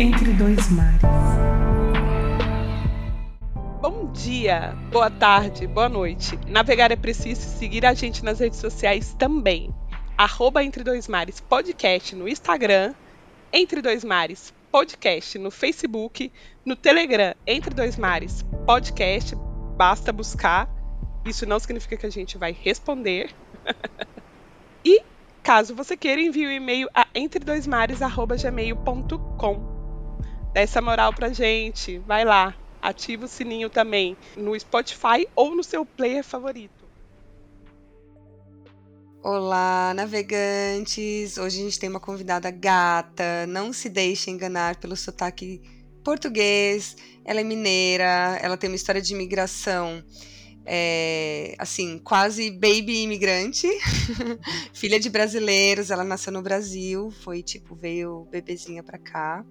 Entre Dois Mares. Bom dia, boa tarde, boa noite. Navegar é preciso seguir a gente nas redes sociais também. Arroba Entre Dois Mares Podcast no Instagram, Entre Dois Mares Podcast no Facebook, no Telegram Entre Dois Mares Podcast, basta buscar. Isso não significa que a gente vai responder. e caso você queira, envie o um e-mail a entredoismares@gmail.com. Dá essa moral pra gente, vai lá, ativa o sininho também no Spotify ou no seu player favorito. Olá, navegantes! Hoje a gente tem uma convidada gata. Não se deixe enganar pelo sotaque português. Ela é mineira, ela tem uma história de imigração. É, assim, quase baby imigrante, filha de brasileiros, ela nasceu no Brasil, foi tipo, veio bebezinha pra cá,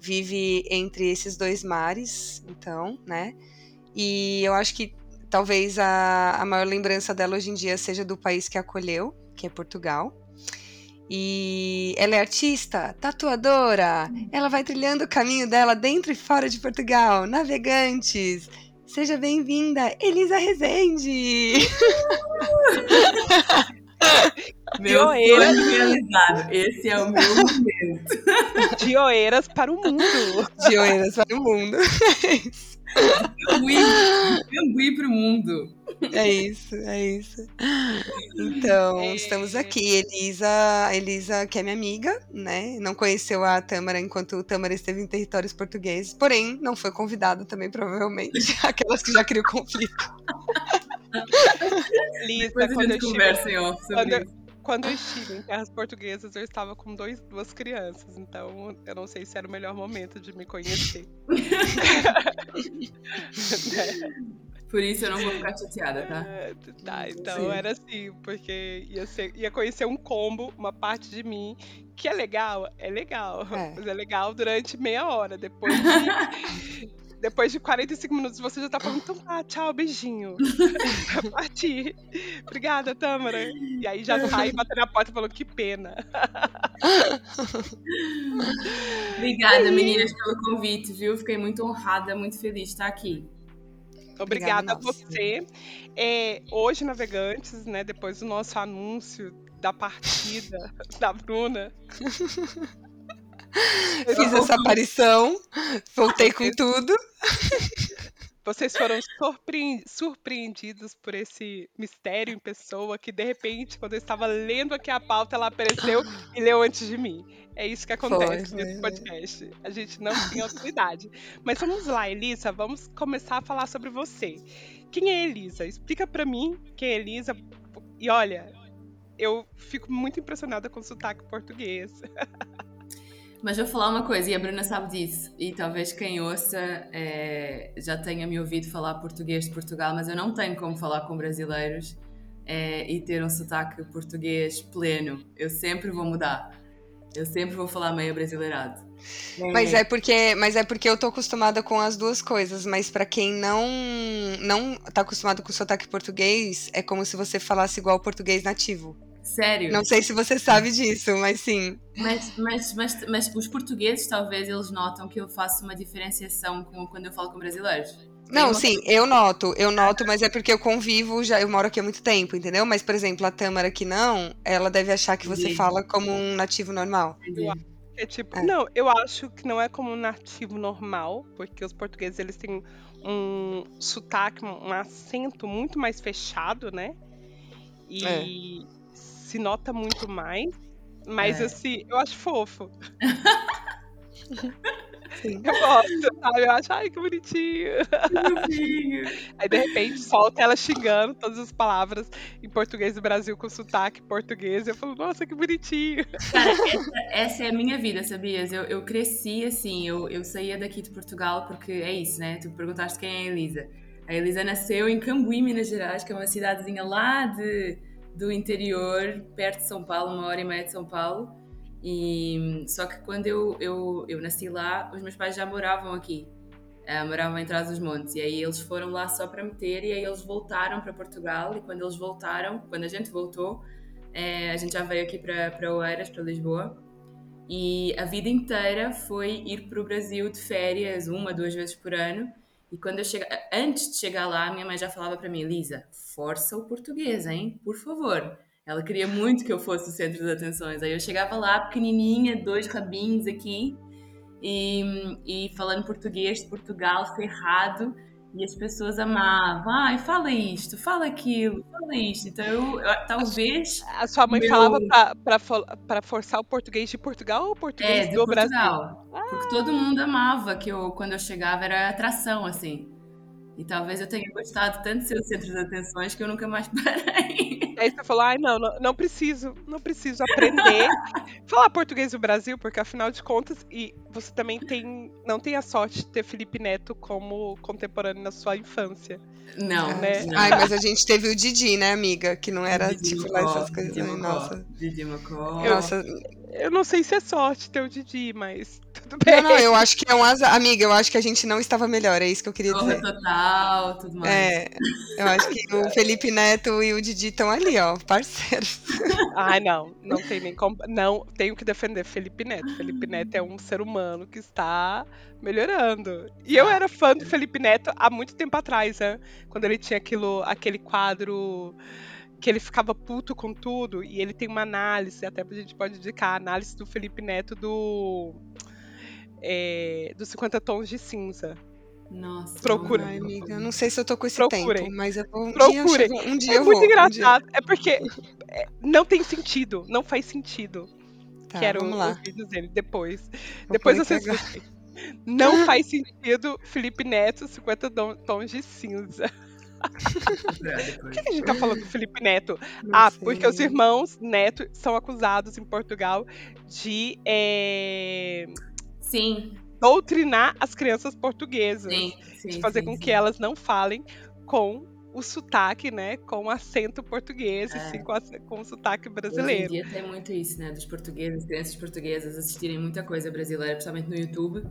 vive entre esses dois mares, então, né? E eu acho que talvez a, a maior lembrança dela hoje em dia seja do país que a acolheu, que é Portugal. E ela é artista, tatuadora, ela vai trilhando o caminho dela dentro e fora de Portugal, navegantes. Seja bem-vinda, Elisa Rezende! Meu sonho realizado. Esse é o meu momento. De Oeiras para o mundo. De Oeiras para o mundo. Cambuí para o mundo. É isso, é isso. Então, é... estamos aqui. Elisa, Elisa, que é minha amiga, né? Não conheceu a Tâmara enquanto o Tâmara esteve em territórios portugueses, porém, não foi convidada também, provavelmente. Aquelas que já criam conflito. Lisa, Depois quando a gente conversa em off sobre quando, isso. Quando eu estive em terras portuguesas, eu estava com dois, duas crianças, então eu não sei se era o melhor momento de me conhecer. Por isso eu não vou ficar chateada, tá? É, tá, então Sim. era assim, porque ia, ser, ia conhecer um combo, uma parte de mim, que é legal, é legal. É. Mas é legal durante meia hora. Depois de, depois de 45 minutos você já tá falando, então tá, tchau, beijinho. pra partir. Obrigada, Tâmara. E aí já sai batendo na porta e falou, que pena. Obrigada, meninas, pelo convite, viu? Fiquei muito honrada, muito feliz de estar aqui. Obrigada, Obrigada a você. É, hoje, navegantes, né, depois do nosso anúncio da partida da Bruna. Fiz essa aparição, voltei com tudo. Vocês foram surpreendidos por esse mistério em pessoa que, de repente, quando eu estava lendo aqui a pauta, ela apareceu e leu antes de mim. É isso que acontece foi, nesse podcast. A gente não tem autoridade. Mas vamos lá, Elisa, vamos começar a falar sobre você. Quem é Elisa? Explica para mim quem é Elisa. E olha, eu fico muito impressionada com o sotaque português. Mas vou falar uma coisa, e a Bruna sabe disso, e talvez quem ouça é, já tenha me ouvido falar português de Portugal, mas eu não tenho como falar com brasileiros é, e ter um sotaque português pleno. Eu sempre vou mudar. Eu sempre vou falar meio brasileirado. Mas é porque, mas é porque eu tô acostumada com as duas coisas, mas para quem não não tá acostumado com o sotaque português, é como se você falasse igual português nativo. Sério? Não sei se você sabe disso, mas sim. Mas, mas, mas, mas os portugueses, talvez, eles notam que eu faço uma diferenciação com, quando eu falo com brasileiros. Não, sim, eu noto, eu noto, mas é porque eu convivo, já eu moro aqui há muito tempo, entendeu? Mas, por exemplo, a Tâmara que não, ela deve achar que você fala como um nativo normal. É tipo, é. não, eu acho que não é como um nativo normal, porque os portugueses eles têm um sotaque, um acento muito mais fechado, né? E é se nota muito mais. Mas é. assim, eu acho fofo. Sim. Eu gosto, sabe? Eu acho, ai, que bonitinho. Aí, de repente, solta ela xingando todas as palavras em português do Brasil com sotaque português. Eu falo, nossa, que bonitinho. Cara, essa, essa é a minha vida, sabias? Eu, eu cresci assim, eu, eu saía daqui de Portugal porque é isso, né? Tu perguntaste quem é a Elisa. A Elisa nasceu em Cambuí, Minas Gerais, que é uma cidadezinha lá de do interior, perto de São Paulo, uma hora e meia de São Paulo. E só que quando eu, eu, eu nasci lá, os meus pais já moravam aqui, uh, moravam em Trás dos Montes. E aí eles foram lá só para meter e aí eles voltaram para Portugal. E quando eles voltaram, quando a gente voltou, uh, a gente já veio aqui para Oeiras, para Lisboa. E a vida inteira foi ir para o Brasil de férias uma, duas vezes por ano. E quando eu chega, antes de chegar lá, minha mãe já falava para mim, Lisa, força o português, hein? Por favor. Ela queria muito que eu fosse o centro das atenções. Aí eu chegava lá, pequenininha, dois rabinhos aqui, e, e falando português de Portugal, ferrado. E as pessoas amavam, ai, fala isto, fala aquilo, fala isto. Então, eu, eu talvez. A sua mãe meu... falava para forçar o português de Portugal ou o português é, do Portugal. Brasil? Ah. Porque todo mundo amava que eu, quando eu chegava, era atração, assim. E talvez eu tenha gostado tanto de ser o centro das atenções que eu nunca mais parei. Aí você falou, ai, não, não, não preciso, não preciso aprender falar português do Brasil, porque afinal de contas, e você também tem, não tem a sorte de ter Felipe Neto como contemporâneo na sua infância. Não, né? não. Ai, mas a gente teve o Didi, né, amiga? Que não era, Didi tipo, Mocó, lá essas coisas. Didi Mocó, nossa. Didi Mocó. Nossa, Eu não sei se é sorte ter o Didi, mas tudo bem. Não, não, eu acho que é um azar. Amiga, eu acho que a gente não estava melhor, é isso que eu queria Corra dizer. total, tudo mais. É, eu acho que o Felipe Neto e o Didi estão ali, ó, parceiros. Ai, não, não tem nem como. Não, tenho que defender Felipe Neto. Felipe Neto é um ser humano que está melhorando. E eu era fã do Felipe Neto há muito tempo atrás, né? Quando ele tinha aquilo, aquele quadro que ele ficava puto com tudo. E ele tem uma análise, até a gente pode indicar a análise do Felipe Neto do. É, dos 50 tons de cinza. Nossa. Procura. Ai, amiga, eu não sei se eu tô com esse Procurem. tempo, mas eu vou um Procurem. dia, um dia É eu muito vou. um dia- engraçado. É porque é, não tem sentido. Não faz sentido. Tá, Quero vamos os lá. vídeos dele depois. Vou depois vocês. Não faz sentido Felipe Neto, 50 don- tons de cinza. Por que a gente tá falando do Felipe Neto? Não ah, sei. porque os irmãos Neto são acusados em Portugal de é, Sim, doutrinar as crianças portuguesas. sim, sim. de fazer sim, com sim. que elas não falem com o sotaque, né? Com o acento português, e É. sim com, a- com o sotaque Hoje em brasileiro. dia tem muito isso, né? Dos portugueses, crianças portuguesas assistirem muita coisa brasileira, principalmente no YouTube.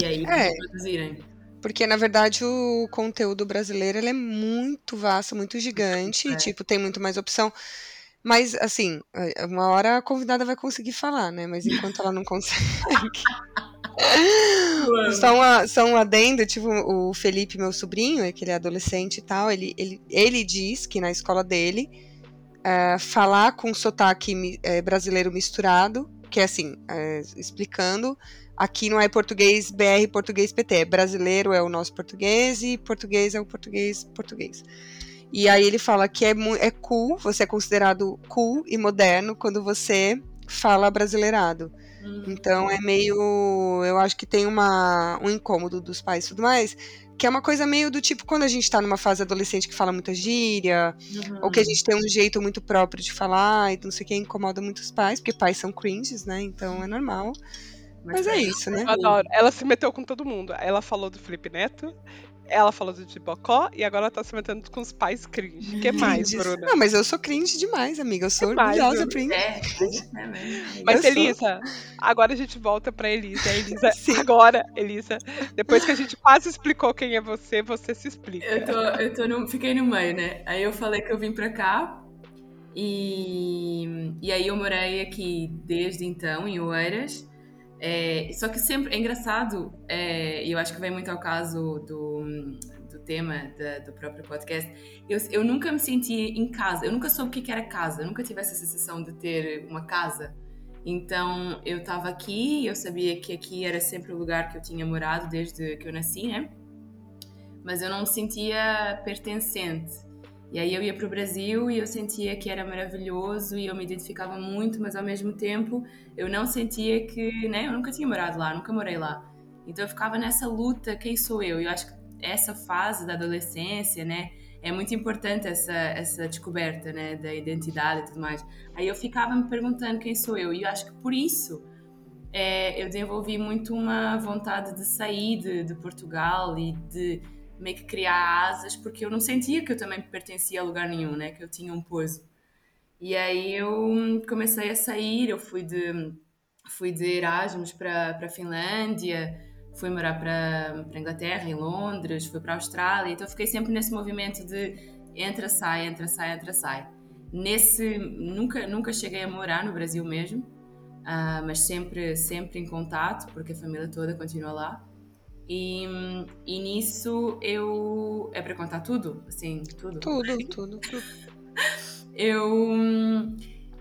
E aí É. traduzirem. Porque, na verdade, o conteúdo brasileiro ele é muito vasto, muito gigante, É. e, tipo, tem muito mais opção. Mas, assim, eh, uma hora a convidada vai conseguir falar, né? Mas enquanto ela não consegue. Só, uma, só um adendo, tipo, o Felipe, meu sobrinho, é que ele é adolescente e tal, ele, ele, ele diz que na escola dele, eh, falar com sotaque eh, brasileiro misturado, que é assim, eh, explicando, aqui não é português BR, português PT, é brasileiro é o nosso português e português é o português português. E aí ele fala que é, é cool, você é considerado cool e moderno quando você fala brasileirado. Hum, Então é meio. Eu acho que tem uma, um incômodo dos pais e tudo mais. Que é uma coisa meio do tipo quando a gente tá numa fase adolescente que fala muita gíria, uhum. ou que a gente tem um jeito muito próprio de falar, e não sei o que, incomoda muitos pais, porque pais são cringes, né? Então é normal. Mas é pra isso, né? Eu adoro. Ela se meteu com todo mundo. Ela falou do Felipe Neto, ela falou do Tibocó, e agora ela tá se metendo com os pais cringe. O que mais. Bruna? Não, mas eu sou cringe demais, amiga. Eu sou orgulhosa, cringe. É, é mesmo. Mas Eu sou. Elisa, agora a gente volta pra Elisa. Elisa, Sim. agora, Elisa, depois que a gente quase explicou quem é você, você se explica. Eu, tô, eu tô no, fiquei no meio, né? Aí eu falei que eu vim pra cá e, e aí eu morei aqui desde então, em Oeiras. É, só que sempre, é engraçado, é, e eu acho que vem muito ao caso do, do tema da- do próprio podcast, eu, eu nunca me senti em casa, eu nunca soube o que era casa, eu nunca tive essa sensação de ter uma casa. Então eu estava aqui, eu sabia que aqui era sempre o lugar que eu tinha morado desde que eu nasci, né? Mas eu não me sentia pertencente. E aí eu ia para o Brasil e eu sentia que era maravilhoso e eu me identificava muito, mas ao mesmo tempo eu não sentia que, né, eu nunca tinha morado lá, nunca morei lá. Então eu ficava nessa luta, quem sou eu? E eu acho que essa fase da adolescência, né, é muito importante essa essa descoberta, né, da identidade e tudo mais. Aí eu ficava me perguntando quem sou eu e eu acho que por isso é, eu desenvolvi muito uma vontade de sair de, de Portugal e de meio que criar asas, porque eu não sentia que eu também pertencia a lugar nenhum, né? Que eu tinha um pouso. E aí eu comecei a sair, eu fui de, fui de Erasmus para a Finlândia, fui morar para a Inglaterra, em Londres, fui para a Austrália, então fiquei sempre nesse movimento de entra, sai, entra, sai, entra, sai. Nesse, nunca, nunca cheguei a morar no Brasil mesmo, uh, mas sempre, sempre em contato, porque a família toda continua lá. E, e nisso eu. É para contar tudo? Assim, tudo? Tudo, tudo. eu.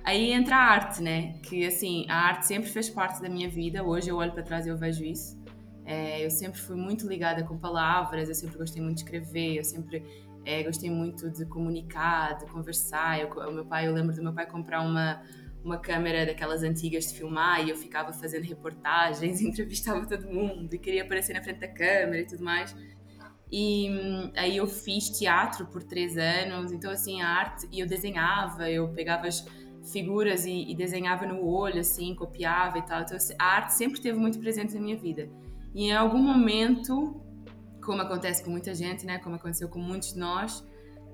Aí entra a arte, né? Que assim, a arte sempre fez parte da minha vida. Hoje eu olho para trás e eu vejo isso. É, eu sempre fui muito ligada com palavras, eu sempre gostei muito de escrever, eu sempre é, gostei muito de comunicar, de conversar. Eu, o meu pai, eu lembro do meu pai comprar uma uma câmera daquelas antigas de filmar e eu ficava fazendo reportagens, entrevistava todo mundo e queria aparecer na frente da câmera e tudo mais. E hum, aí eu fiz teatro por três anos, então assim, a arte, e eu desenhava, eu pegava as figuras e, e desenhava no olho, assim, copiava e tal. Então assim, a arte sempre esteve muito presente na minha vida. E em algum momento, como acontece com muita gente, né, como aconteceu com muitos de nós,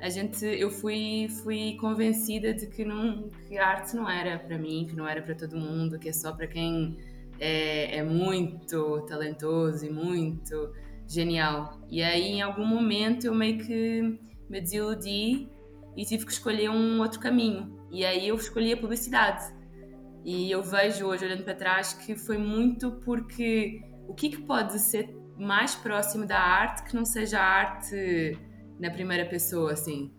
a gente, eu fui, fui convencida de que, não, que a arte não era para mim, que não era para todo mundo, que é só para quem é, é, muito talentoso e muito genial. E aí, em algum momento, eu meio que me desiludi e tive que escolher um outro caminho. E aí, eu escolhi a publicidade. E eu vejo hoje, olhando para trás, que foi muito porque o que, que pode ser mais próximo da arte que não seja a arte na primeira pessoa, assim.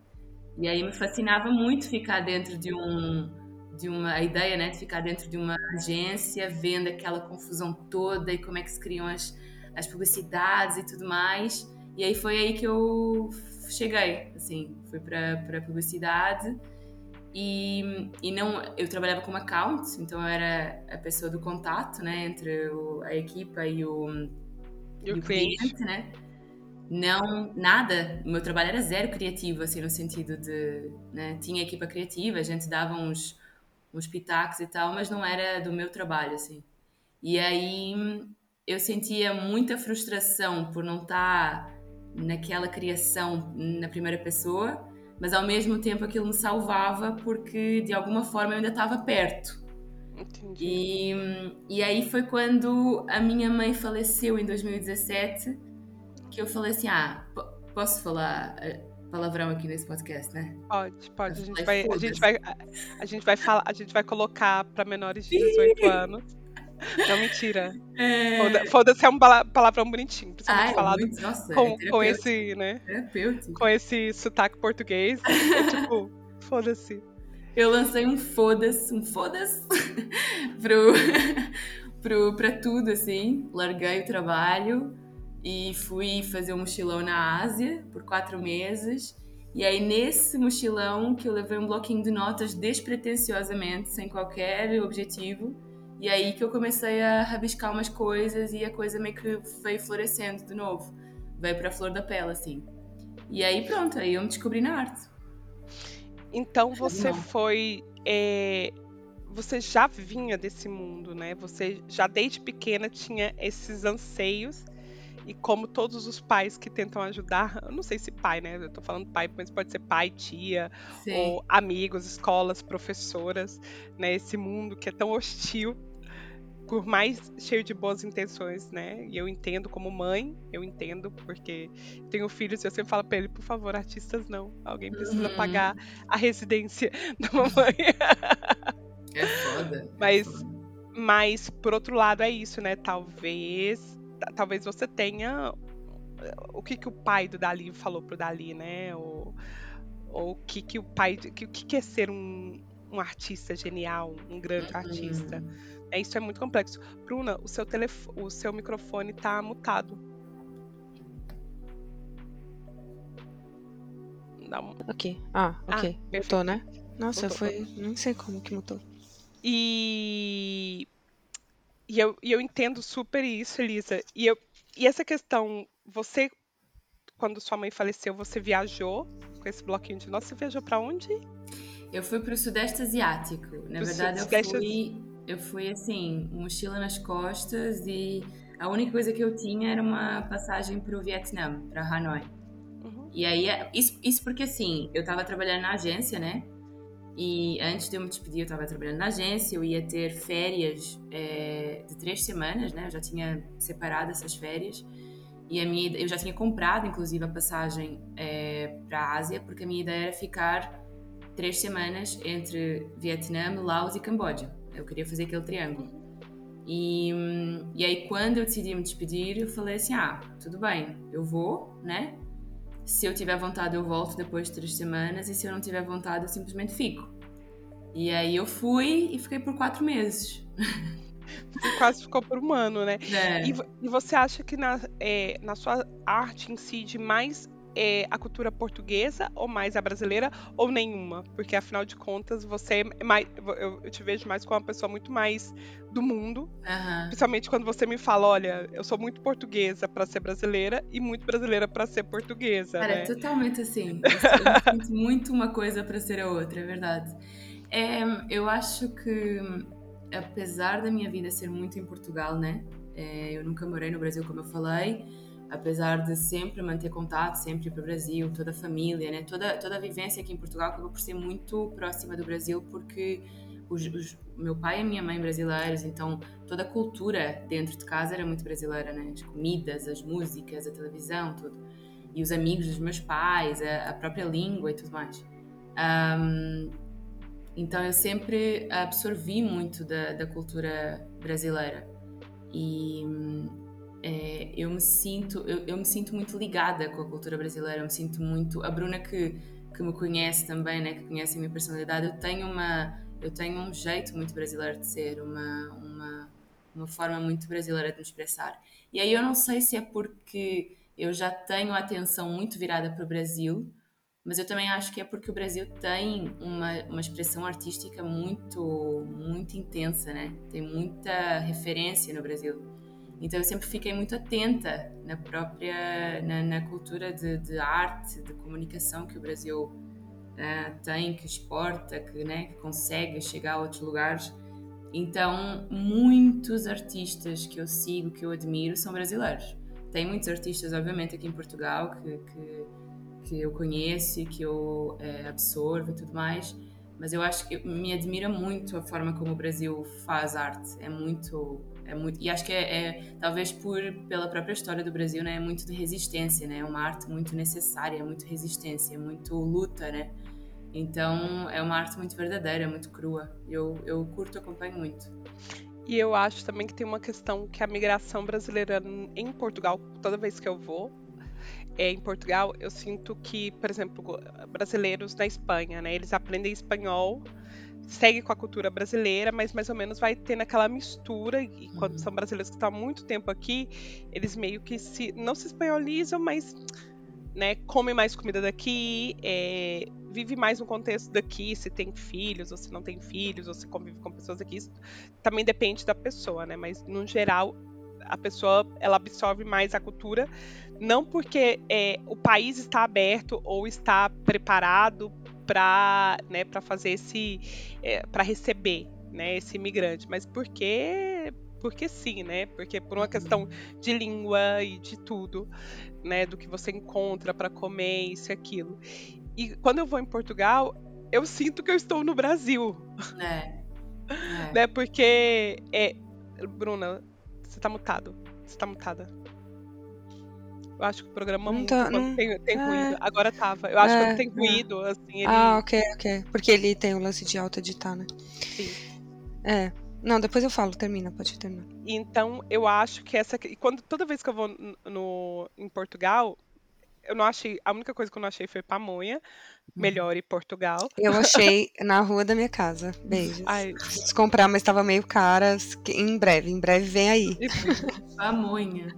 E aí me fascinava muito ficar dentro de um de uma a ideia, né, de ficar dentro de uma agência, vendo aquela confusão toda e como é que se criam as, as publicidades e tudo mais. E aí foi aí que eu cheguei, assim, fui para para publicidade e, e não eu trabalhava como account, então eu era a pessoa do contato, né, entre o, a equipa e o, e o, o cliente, cliente, né? Não nada. O meu trabalho era zero criativo, assim, no sentido de. Né, tinha equipa criativa, a gente dava uns, uns pitacos e tal, mas não era do meu trabalho, assim. E aí eu sentia muita frustração por não estar naquela criação na primeira pessoa, mas ao mesmo tempo aquilo me salvava porque de alguma forma eu ainda estava perto. Entendi. E, e aí foi quando a minha mãe faleceu em 2017 que eu falei assim: ah, posso falar eh, palavrão aqui nesse podcast, né? Pode, pode. A gente, vai, a, gente vai, a gente vai falar, a gente vai colocar para menores de 18 anos. Não, mentira. É... Foda-se é um palavrão bonitinho, principalmente Ai, falado muito, nossa, com, é com esse, né? Com esse sotaque português. É tipo, foda-se. Eu lancei um foda-se, um foda-se pro, pro, pra tudo, assim. Larguei o trabalho e fui fazer um mochilão na Ásia por quatro meses. E aí, nesse mochilão, que eu levei um bloquinho de notas despretensiosamente, sem qualquer objetivo, e aí que eu comecei a rabiscar umas coisas e a coisa meio que veio florescendo de novo. Veio para a flor da pele, assim. E aí, pronto, aí eu me descobri na arte. Então, você Não. foi. É, você já vinha desse mundo, né? Você já desde pequena tinha esses anseios e como todos os pais que tentam ajudar, eu não sei se pai, né? Eu tô falando pai, mas pode ser pai, tia, Sim. ou amigos, escolas, professoras, né? Esse mundo que é tão hostil, por mais cheio de boas intenções, né? E eu entendo como mãe, eu entendo, porque tenho filhos e eu sempre falo pra ele, por favor, artistas não. Alguém precisa uhum. pagar a residência da mamãe. É foda. É mas, foda. mas, por outro lado, é isso, né? Talvez talvez você tenha o que, que o pai do Dali falou pro Dali, né? Ou, ou o que, que o pai. O que, que é ser um, um artista genial, um grande uhum. artista. É, isso é muito complexo. Bruna, o seu, telef o seu microfone tá mutado. Não. Ok. Ah, ok. Ah, mutou, né? Nossa, mutou, foi. Não sei como que mutou. E e eu, e eu entendo super isso, Elisa. E, eu, e essa questão, você, quando sua mãe faleceu, você viajou com esse bloquinho de nós? Você viajou para onde? Eu fui para o Sudeste Asiático. Na pro verdade, eu fui, eu fui assim, mochila nas costas e a única coisa que eu tinha era uma passagem para o Vietnã, para Hanoi. Uhum. E aí, isso, isso porque assim, eu estava trabalhando na agência, né? E antes de eu me despedir, eu estava trabalhando na agência, eu ia ter férias é, de três semanas, né? Eu já tinha separado essas férias. E a minha, eu já tinha comprado, inclusive, a passagem é, para a Ásia, porque a minha ideia era ficar três semanas entre Vietnã, Laos e Camboja. Eu queria fazer aquele triângulo. E, e aí, quando eu decidi me despedir, eu falei assim: ah, tudo bem, eu vou, né? Se eu tiver vontade, eu volto depois de três semanas, e se eu não tiver vontade, eu simplesmente fico. E aí eu fui e fiquei por quatro meses. Quase ficou por um ano, né? É. E, e, você acha que na, é, na sua arte incide mais é, a cultura portuguesa ou mais a brasileira ou nenhuma? Porque afinal de contas você é mais, eu, eu te vejo mais como uma pessoa muito mais do mundo, uhum. principalmente quando você me fala, olha, eu sou muito portuguesa para ser brasileira e muito brasileira para ser portuguesa. Cara, né? totalmente assim. Eu, eu sinto muito uma coisa para ser a outra, é verdade. É, eu acho que apesar da minha vida ser muito em Portugal, né? É, eu nunca morei no Brasil, como eu falei apesar de sempre manter contato, sempre para o Brasil, toda a família, né? toda, toda a vivência aqui em Portugal acabou por ser muito próxima do Brasil, porque os, os, meu pai e minha mãe brasileiros, então toda a cultura dentro de casa era muito brasileira, né? as comidas, as músicas, a televisão, tudo. E os amigos dos meus pais, a, a própria língua e tudo mais. Um, então eu sempre absorvi muito da, da cultura brasileira. E é, eu me sinto eu, eu, me sinto muito ligada com a cultura brasileira eu me sinto muito a Bruna que que me conhece também né que conhece a minha personalidade eu tenho uma eu tenho um jeito muito brasileiro de ser uma uma uma forma muito brasileira de me expressar. E aí eu não sei se é porque eu já tenho a atenção muito virada para o Brasil mas eu também acho que é porque o Brasil tem uma, uma expressão artística muito muito intensa né tem muita referência no Brasil então eu sempre fiquei muito atenta na própria na, na cultura de, de, arte, de comunicação que o Brasil uh, tem, que exporta, que, né, que consegue chegar a outros lugares. Então muitos artistas que eu sigo, que eu admiro, são brasileiros. Tem muitos artistas, obviamente, aqui em Portugal que, que, que eu conheço e que eu uh, absorvo e tudo mais, mas eu acho que me admira muito a forma como o Brasil faz arte. É muito é muito, e acho que é, é, talvez por pela própria história do Brasil, né, é muito de resistência, né? É uma arte muito necessária, é muito resistência, é muito luta, né? Então é uma arte muito verdadeira, muito crua. Eu eu curto, acompanho muito. E eu acho também que tem uma questão que a migração brasileira em Portugal, toda vez que eu vou, é, em Portugal, eu sinto que, por exemplo, brasileiros na Espanha, né, eles aprendem espanhol segue com a cultura brasileira, mas mais ou menos vai tendo aquela mistura. E quando uhum. são brasileiros que estão há muito tempo aqui, eles meio que se não se espanholizam, mas né, come mais comida daqui, é, vive mais no contexto daqui, se tem filhos ou se não tem filhos, ou se convive com pessoas daqui, isso também depende da pessoa, né? Mas no geral a pessoa ela absorve mais a cultura, não porque é, o país está aberto ou está preparado para né, fazer esse. É, para receber né, esse imigrante, mas porque porque sim, né? Porque por uma questão de língua e de tudo, né? Do que você encontra para comer, isso e aquilo. E quando eu vou em Portugal, eu sinto que eu estou no Brasil. É. é. né? Porque é, Bruna, você tá mutado. Você tá mutada. Eu acho que o programa não tá, não, tem, tem é, ruído. Agora tava. Eu acho é, que tem é. ruído, assim, ele... Ah, ok, ok. Porque ele tem o lance de auto-editar, né? Sim. É. Não, depois eu falo, termina, pode terminar. Então, eu acho que essa. Quando, toda vez que eu vou no, em Portugal, eu não achei. A única coisa que eu não achei foi pamonha. Melhor em Portugal. Eu achei na rua da minha casa. Beijos. Ai. Preciso comprar, mas estava meio cara. Em breve, em breve vem aí. Pamonha.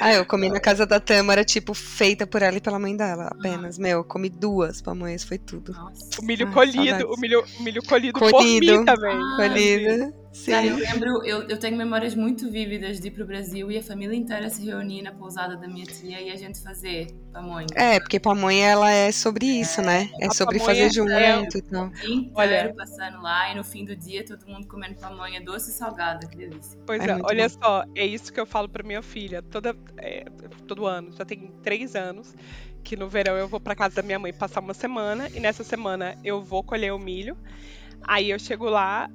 Ah, eu comi na casa da Tâmara, tipo, feita por ela e pela mãe dela, apenas. Ah. Meu, comi duas pamonhas, foi tudo. Nossa. O milho colhido, o milho, o milho colhido, colhido por mim também. Ah, colhido. Sim. eu lembro, eu, eu tenho memórias muito vívidas de ir pro Brasil e a família inteira se reunir na pousada da minha tia e a gente fazer pamonha. É, porque pamonha ela é sobre isso, é, né? É sobre fazer junto é, e tal. Olha, passando lá e no fim do dia todo mundo comendo pamonha doce e salgada, que delícia. Pois é, é olha bom. só, é isso que eu falo pra minha filha, toda, é, todo ano, já tem três anos, que no verão eu vou pra casa da minha mãe passar uma semana e nessa semana eu vou colher o milho. Aí eu chego lá,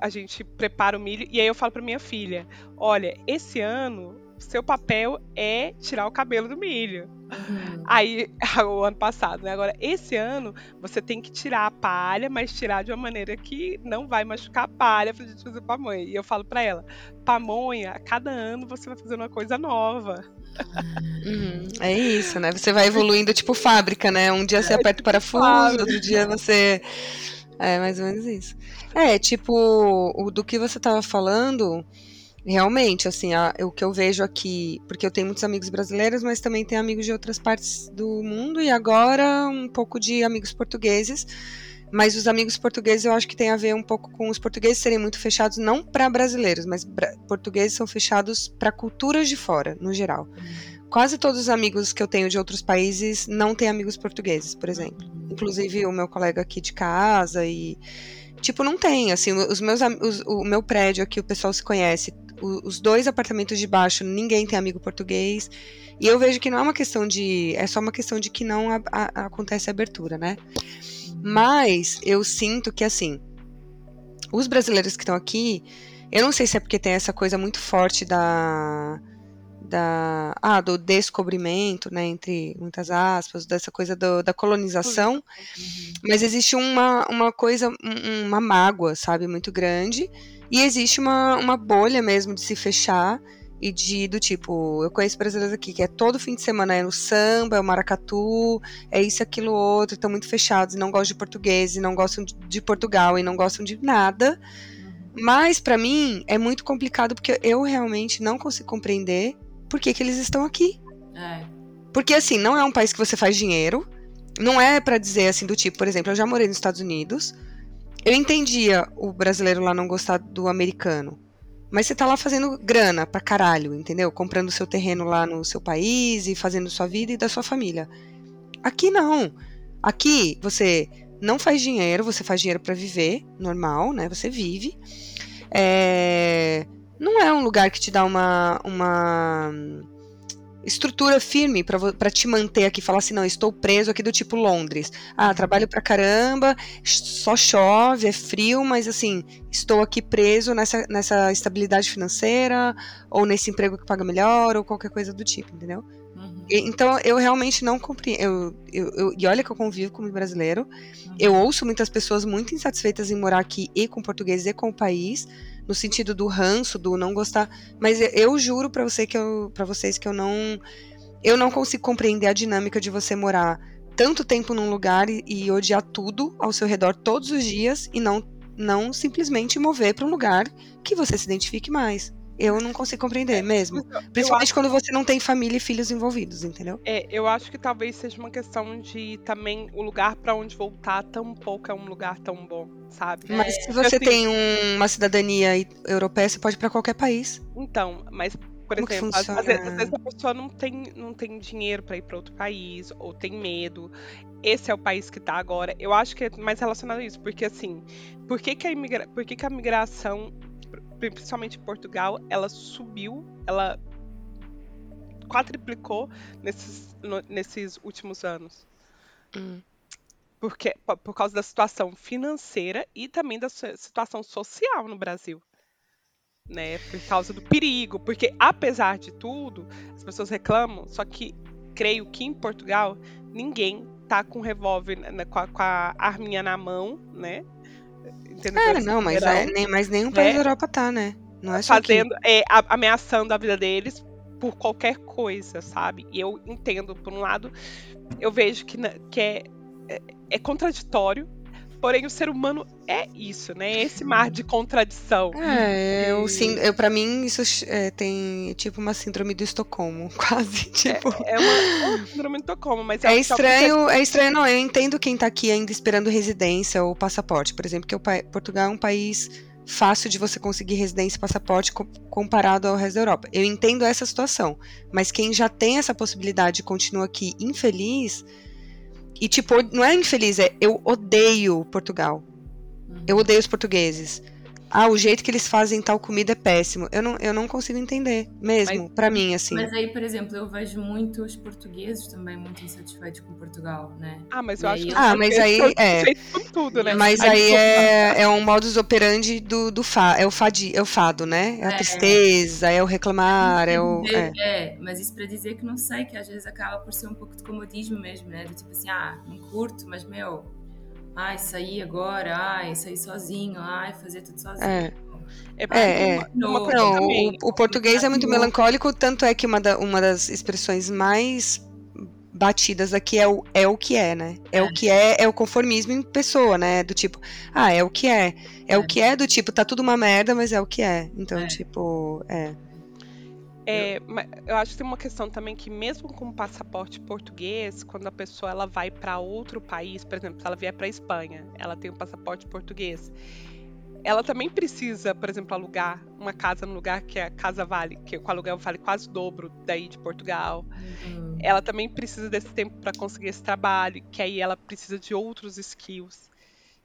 a gente prepara o milho e aí eu falo para minha filha: olha, esse ano seu papel é tirar o cabelo do milho. Uhum. Aí, o ano passado, né? Agora, esse ano, você tem que tirar a palha, mas tirar de uma maneira que não vai machucar a palha pra gente fazer pamonha. E eu falo pra ela, pamonha, a cada ano você vai fazer uma coisa nova. Uhum, é isso, né? Você vai evoluindo tipo fábrica, né? Um dia você é, aperta o tipo parafuso, outro dia você. É mais ou menos isso. É, tipo, o, do que você tava falando, realmente, assim, a, o que eu vejo aqui, porque eu tenho muitos amigos brasileiros, mas também tenho amigos de outras partes do mundo e agora um pouco de amigos portugueses. Mas os amigos portugueses eu acho que tem a ver um pouco com os portugueses serem muito fechados, não para brasileiros, mas portugueses são fechados para culturas de fora, no geral. Uhum. Quase todos os amigos que eu tenho de outros países não têm amigos portugueses, por exemplo. Inclusive o meu colega aqui de casa e tipo não tem, assim, os meus os, o meu prédio aqui o pessoal se conhece, os dois apartamentos de baixo, ninguém tem amigo português. E eu vejo que não é uma questão de. É só uma questão de que não a, a, acontece a abertura, né? Mas eu sinto que, assim, os brasileiros que estão aqui, eu não sei se é porque tem essa coisa muito forte da. Da, ah, do descobrimento, né, entre muitas aspas, dessa coisa do, da colonização, uhum. mas existe uma, uma coisa, uma mágoa, sabe, muito grande, e existe uma, uma bolha mesmo de se fechar e de do tipo, eu conheço brasileiros aqui que é todo fim de semana é no samba, é o maracatu, é isso, aquilo, outro, estão muito fechados e não gostam de português e não gostam de, de Portugal e não gostam de nada. Mas para mim é muito complicado porque eu realmente não consigo compreender por que, que eles estão aqui. É. Porque assim, não é um país que você faz dinheiro, não é para dizer assim do tipo, por exemplo, eu já morei nos Estados Unidos, eu entendia o brasileiro lá não gostar do americano. Mas você tá lá fazendo grana pra caralho, entendeu? Comprando seu terreno lá no seu país e fazendo sua vida e da sua família. Aqui não. Aqui você não faz dinheiro, você faz dinheiro para viver, normal, né? Você vive. É... Não é um lugar que te dá uma, uma estrutura firme para te manter aqui, falar assim, não, estou preso aqui do tipo Londres. Ah, trabalho pra caramba, só chove, é frio, mas assim, estou aqui preso nessa, nessa estabilidade financeira, ou nesse emprego que paga melhor, ou qualquer coisa do tipo, entendeu? Uhum. E, então, eu realmente não compreendo. Eu, eu, eu, e olha que eu convivo como brasileiro, uhum. eu ouço muitas pessoas muito insatisfeitas em morar aqui e com português e com o país, no sentido do ranço, do não gostar. Mas eu, juro para você que eu, para vocês que eu não, eu não consigo compreender a dinâmica de você morar tanto tempo num lugar e, e odiar tudo ao seu redor todos os dias e não, não simplesmente mover para um lugar que você se identifique mais. Eu não consigo compreender é, mesmo. Principalmente acho... quando você não tem família e filhos envolvidos, entendeu? É, eu acho que talvez seja uma questão de também o lugar para onde voltar tão pouco é um lugar tão bom, sabe? Mas é, se você assim, tem um, uma cidadania europeia, você pode ir para qualquer país. Então, mas por Como exemplo, às, vezes, às, vezes, a pessoa não tem, não tem dinheiro para ir para outro país, ou tem medo. Esse é o país que tá agora. Eu acho que é mais relacionado a isso, porque assim, por que, que, a, imigra... por que, que a migração principalmente em Portugal, ela subiu, ela quadriplicou nesses, no, nesses últimos anos. Hum. Porque, por causa da situação financeira e também da situação social no Brasil. Né, por causa do perigo, porque apesar de tudo, as pessoas reclamam, só que creio que em Portugal ninguém tá com revólver né, com, com a arminha na mão, né? Entendeu? É, não, mas, é, nem, mas nenhum país é, da Europa tá, né? Não é fazendo, é, ameaçando a vida deles por qualquer coisa, sabe? E eu entendo, por um lado, eu vejo que, que é, é, é contraditório, Porém, o ser humano é isso, né? Esse mar de contradição. É, eu, sim, eu, pra mim, isso é, tem tipo uma síndrome do Estocolmo, quase. Tipo... É, é, uma, é uma síndrome do Estocolmo, mas é, é estranho. É estranho, não. Eu entendo quem tá aqui ainda esperando residência ou passaporte. Por exemplo, que o Portugal é um país fácil de você conseguir residência e passaporte comparado ao resto da Europa. Eu entendo essa situação, mas quem já tem essa possibilidade e continua aqui infeliz e, tipo, não é infeliz, é eu odeio Portugal. Eu odeio os portugueses. Ah, o jeito que eles fazem tal comida é péssimo. Eu não, eu não consigo entender mesmo, pra mim, assim. Mas aí, por exemplo, eu vejo muitos portugueses também muito insatisfeitos com Portugal, né? Ah, mas E eu aí acho que eu- Ah, mas aí, são é. insatisfeitos com tudo, né? Mas Aí, aí é, é um modus operandi do, do fa, é o fadi, é o fado, né? É a É. tristeza, é o reclamar, é o. É. é, mas isso para dizer que não sei, que às vezes acaba por ser um pouco de comodismo mesmo, né? Do tipo assim, ah, não curto, mas meu, ai, sair agora, ai, sair sozinho, ai, fazer tudo sozinho. É. É, É, é. Não, o, o português é muito melancólico, tanto é que uma, da- uma das expressões mais batidas aqui é o, é o que é, né? É, o que é, é o conformismo em pessoa, né? Do tipo, ah, é o que é. É, É. o que é do tipo, tá tudo uma merda, mas é o que é. Então, É. tipo, é. É, eu acho que tem uma questão também que mesmo com passaporte português, quando a pessoa ela vai para outro país, por exemplo, se ela vier para Espanha, ela tem um passaporte português, ela também precisa, por exemplo, alugar uma casa no lugar que a casa vale, que o aluguel vale quase o dobro daí de Portugal. Uhum. Ela também precisa desse tempo para conseguir esse trabalho, que aí ela precisa de outros skills,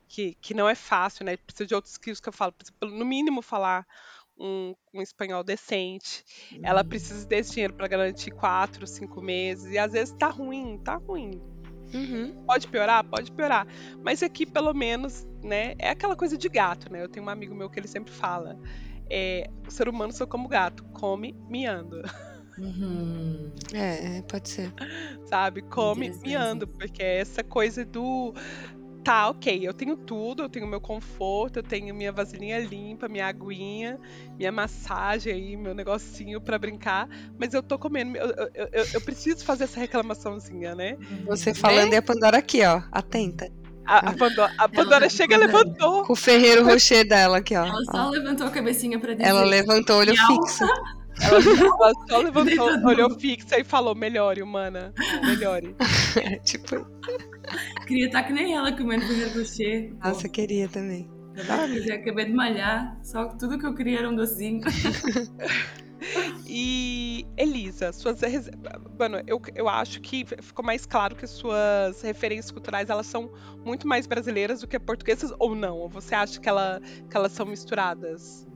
que, que não é fácil, né? Precisa de outros skills que eu falo, no mínimo falar um, um espanhol decente. Ela precisa desse dinheiro para garantir quatro, cinco meses. E às vezes tá ruim, tá ruim. Uhum. Pode piorar? Pode piorar. Mas aqui, pelo menos, né? É aquela coisa de gato, né? Eu tenho um amigo meu que ele sempre fala. É, o ser humano sou como gato, come miando, Uhum. É, é, pode ser. sabe? Come miando, porque é essa coisa do. Tá, ok, eu tenho tudo, eu tenho meu conforto, eu tenho minha vasilhinha limpa, minha aguinha, minha massagem aí, meu negocinho pra brincar, mas eu tô comendo, eu, eu, eu, eu preciso fazer essa reclamaçãozinha, né? Você falando e a Pandora aqui, ó, atenta. A, a Pandora, a Pandora chega e levantou. Com o Ferreiro Rocher dela aqui, ó. Ela ó. só levantou a cabecinha para dizer. Ela levantou o olho fixo. Ela, ela só levantou, olhou fixa e falou: melhore, humana, melhore. É, tipo, Queria estar que nem ela comendo Rocher. Pô, nossa, queria também. acabei, acabei de malhar, só que tudo que eu queria era um docinho. E Elisa, suas Mano, eu, eu acho que ficou mais claro que suas referências culturais elas são muito mais brasileiras do que portuguesas ou não? Ou você acha que, ela, que elas são misturadas?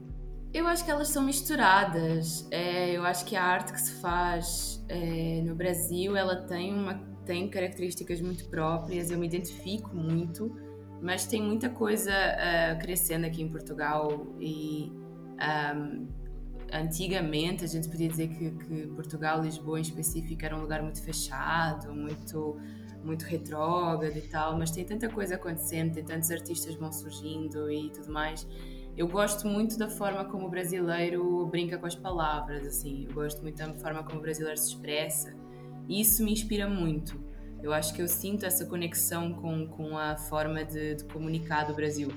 Eu acho que elas são misturadas. É, eu acho que a arte que se faz é, no Brasil, ela tem, uma, tem características muito próprias, eu me identifico muito, mas tem muita coisa ah, crescendo aqui em Portugal e ahm, antigamente a gente podia dizer que, que Portugal, Lisboa em específico, era um lugar muito fechado, muito muito retrógrado e tal, mas tem tanta coisa acontecendo, tem tantos artistas vão surgindo e tudo mais. Eu gosto muito da forma como o brasileiro brinca com as palavras, assim. Eu gosto muito da forma como o brasileiro se expressa. Isso me inspira muito. Eu acho que eu sinto essa conexão com, com a forma de, de comunicar do Brasil.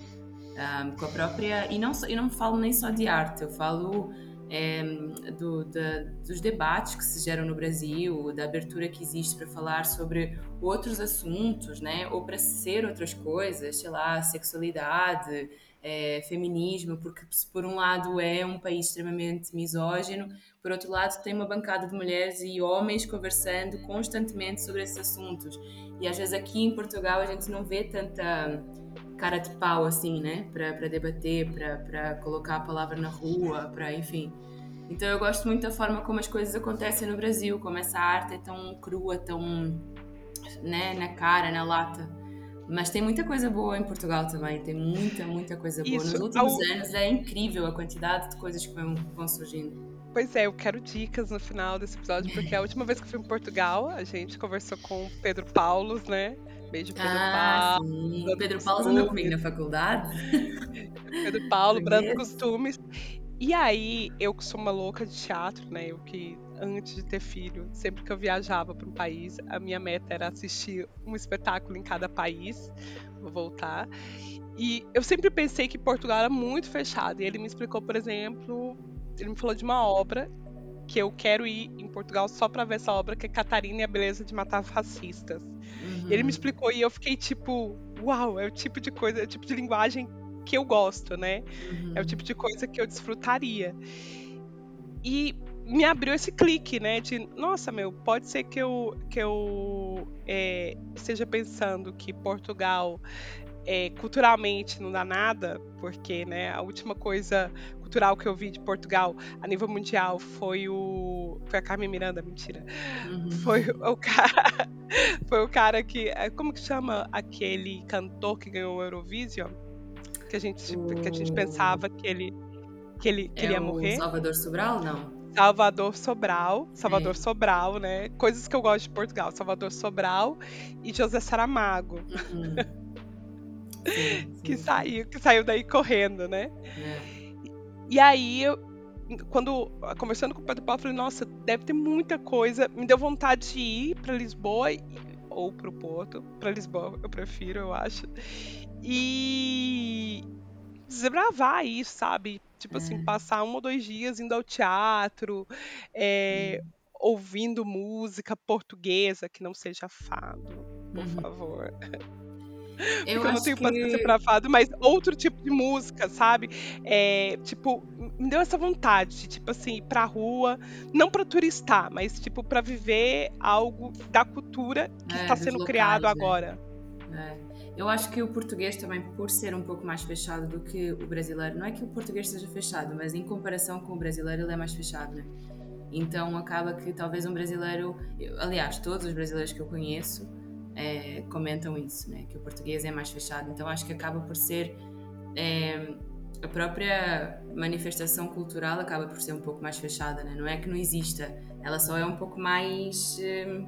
Um, com a própria. E não, eu não falo nem só de arte, eu falo em, do- da- dos debates que se geram no Brasil, da abertura que existe para falar sobre outros assuntos, né? Ou para ser outras coisas, sei lá, sexualidade, é, feminismo, porque por um lado é um país extremamente misógino, por outro lado tem uma bancada de mulheres e homens conversando constantemente sobre esses assuntos. E às vezes aqui em Portugal a gente não vê tanta cara de pau assim, né? Para debater, para colocar a palavra na rua, para enfim. Então eu gosto muito da forma como as coisas acontecem no Brasil, como essa arte é tão crua, tão né, na cara, na lata. Mas tem muita coisa boa em Portugal também, tem muita, muita coisa boa. Isso, Nos últimos ao- anos é incrível a quantidade de coisas que vão, vão surgindo. Pois é, eu quero dicas no final desse episódio, porque a última vez que eu fui em Portugal, a gente conversou com o Pedro Paulos, né? Beijo, Pedro Ah, Paulo. sim. Pedro Paulo andou comigo na faculdade. Pedro Paulo, Brando Conheço. Costumes. E aí, eu que sou uma louca de teatro, né? Eu que, antes de ter filho, sempre que eu viajava para um país, a minha meta era assistir um espetáculo em cada país. Vou voltar. E eu sempre pensei que Portugal era muito fechado. E ele me explicou, por exemplo, ele me falou de uma obra que eu quero ir em Portugal só para ver essa obra, que é Catarina e a Beleza de Matar Fascistas. Uhum. Ele me explicou e eu fiquei tipo, uau, é o tipo de coisa, é o tipo de linguagem que eu gosto, né? Uhum. É o tipo de coisa que eu desfrutaria. E me abriu esse clique, né? De, nossa, meu, pode ser que eu, que eu é, esteja pensando que Portugal é, culturalmente não dá nada, porque né, a última coisa cultural que eu vi de Portugal a nível mundial foi o. Foi a Carmen Miranda, mentira. Uhum. Foi o cara. Foi o cara que. É, como que chama aquele cantor que ganhou o Eurovision? Que a gente, que a gente pensava que ele, que ele, que é ele ia morrer. Salvador Sobral, não? Salvador Sobral, Salvador é. Sobral, né? Coisas que eu gosto de Portugal, Salvador Sobral e José Saramago. Uhum. Sim, sim, que saiu, que saiu daí correndo, né? É. E aí eu, quando conversando com o Pedro Paulo, eu falei, nossa, deve ter muita coisa. Me deu vontade de ir para Lisboa ou para o Porto, para Lisboa, eu prefiro, eu acho. E desbravar isso, sabe? Tipo assim, é. passar um ou dois dias indo ao teatro, é, ouvindo música portuguesa que não seja fado, por uhum. favor. Eu, eu não tenho que... paciência pra fado, mas outro tipo de música, sabe? É, tipo, me deu essa vontade de, tipo assim, ir pra rua, não pra turistar, mas, tipo, pra viver algo da cultura que é, está sendo locais, criado né? agora. É. Eu acho que o português também, por ser um pouco mais fechado do que o brasileiro, não é que o português seja fechado, mas em comparação com o brasileiro, ele é mais fechado, né? Então acaba que talvez um brasileiro, aliás, todos os brasileiros que eu conheço é, comentam isso, né? Que o português é mais fechado. Então acho que acaba por ser é, a própria manifestação cultural acaba por ser um pouco mais fechada, né? Não é que não exista, ela só é um pouco mais é,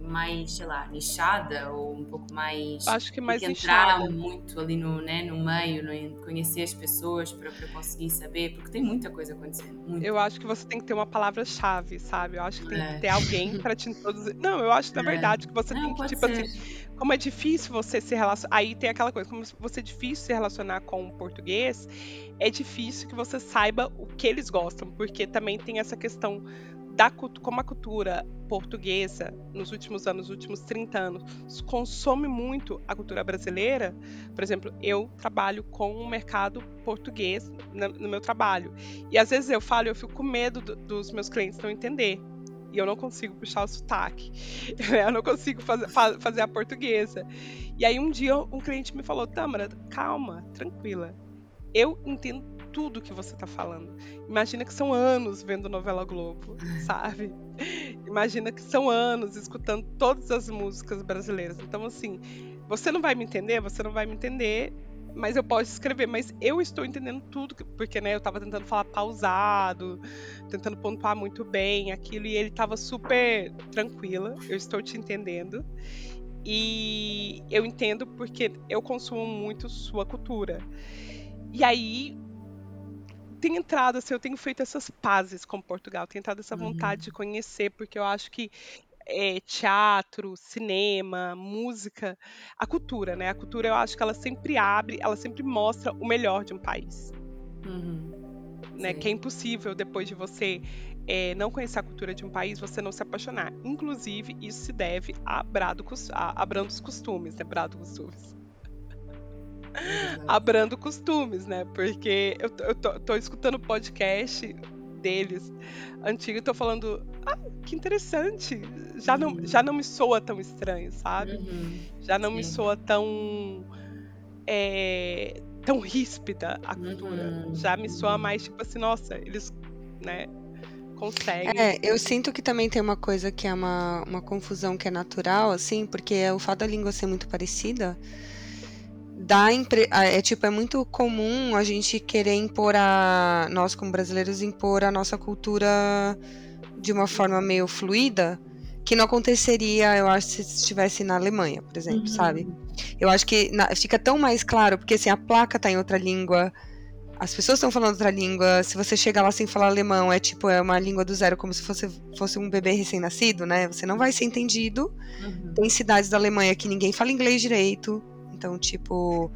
mais, sei lá, nichada ou um pouco mais. Acho que mais que entrar nichada. muito ali no, né, no meio, no, conhecer as pessoas para conseguir saber, porque tem muita coisa acontecendo. Eu acho que você tem que ter uma palavra-chave, sabe? Eu acho que tem é. que ter alguém para te introduzir. Não, eu acho, na é. verdade, que você Não, tem que, tipo ser. assim. Como é difícil você se relacionar. Aí tem aquela coisa, como você é difícil se relacionar com o português, é difícil que você saiba o que eles gostam, porque também tem essa questão da, como a cultura portuguesa, nos últimos anos, nos últimos 30 anos, consome muito a cultura brasileira, por exemplo, eu trabalho com o mercado português no meu trabalho. E às vezes eu falo, eu fico com medo do, dos meus clientes não entender. E eu não consigo puxar o sotaque. Eu não consigo fazer, fazer a portuguesa. E aí um dia um cliente me falou, Tâmara, calma, tranquila. Eu entendo tudo que você tá falando. Imagina que são anos vendo novela Globo, sabe? Imagina que são anos escutando todas as músicas brasileiras. Então, assim, você não vai me entender, você não vai me entender, mas eu posso escrever. Mas eu estou entendendo tudo, porque, né, eu tava tentando falar pausado, tentando pontuar muito bem aquilo, e ele tava super tranquila. Eu estou te entendendo. E eu entendo porque eu consumo muito sua cultura. E aí, tenho entrado, assim, eu tenho feito essas pazes com Portugal, tenho entrado essa vontade uhum. de conhecer, porque eu acho que é, teatro, cinema, música, a cultura, né? A cultura eu acho que ela sempre abre, ela sempre mostra o melhor de um país. Uhum. Né? Que é impossível depois de você é, não conhecer a cultura de um país, você não se apaixonar. Inclusive, isso se deve a, brado, a, a brandos costumes, né? Brado costumes abrando costumes, né? Porque eu, eu tô, tô escutando podcast deles antigo e tô falando, ah, que interessante. Já, uhum. não, já não me soa tão estranho, sabe? Uhum. Já não Sim. me soa tão. É, tão ríspida a cultura. Uhum. Já me soa mais tipo assim, nossa, eles, né? Conseguem. É, eu sinto que também tem uma coisa que é uma, uma confusão que é natural, assim, porque é o fato da língua ser muito parecida dá impre... é tipo é muito comum a gente querer impor a nós como brasileiros impor a nossa cultura de uma forma meio fluida que não aconteceria eu acho se estivesse na Alemanha por exemplo uhum. sabe eu acho que na... fica tão mais claro porque assim a placa tá em outra língua as pessoas estão falando outra língua se você chega lá sem falar alemão é tipo é uma língua do zero como se fosse fosse um bebê recém-nascido né você não vai ser entendido uhum. tem cidades da Alemanha que ninguém fala inglês direito então, tipo.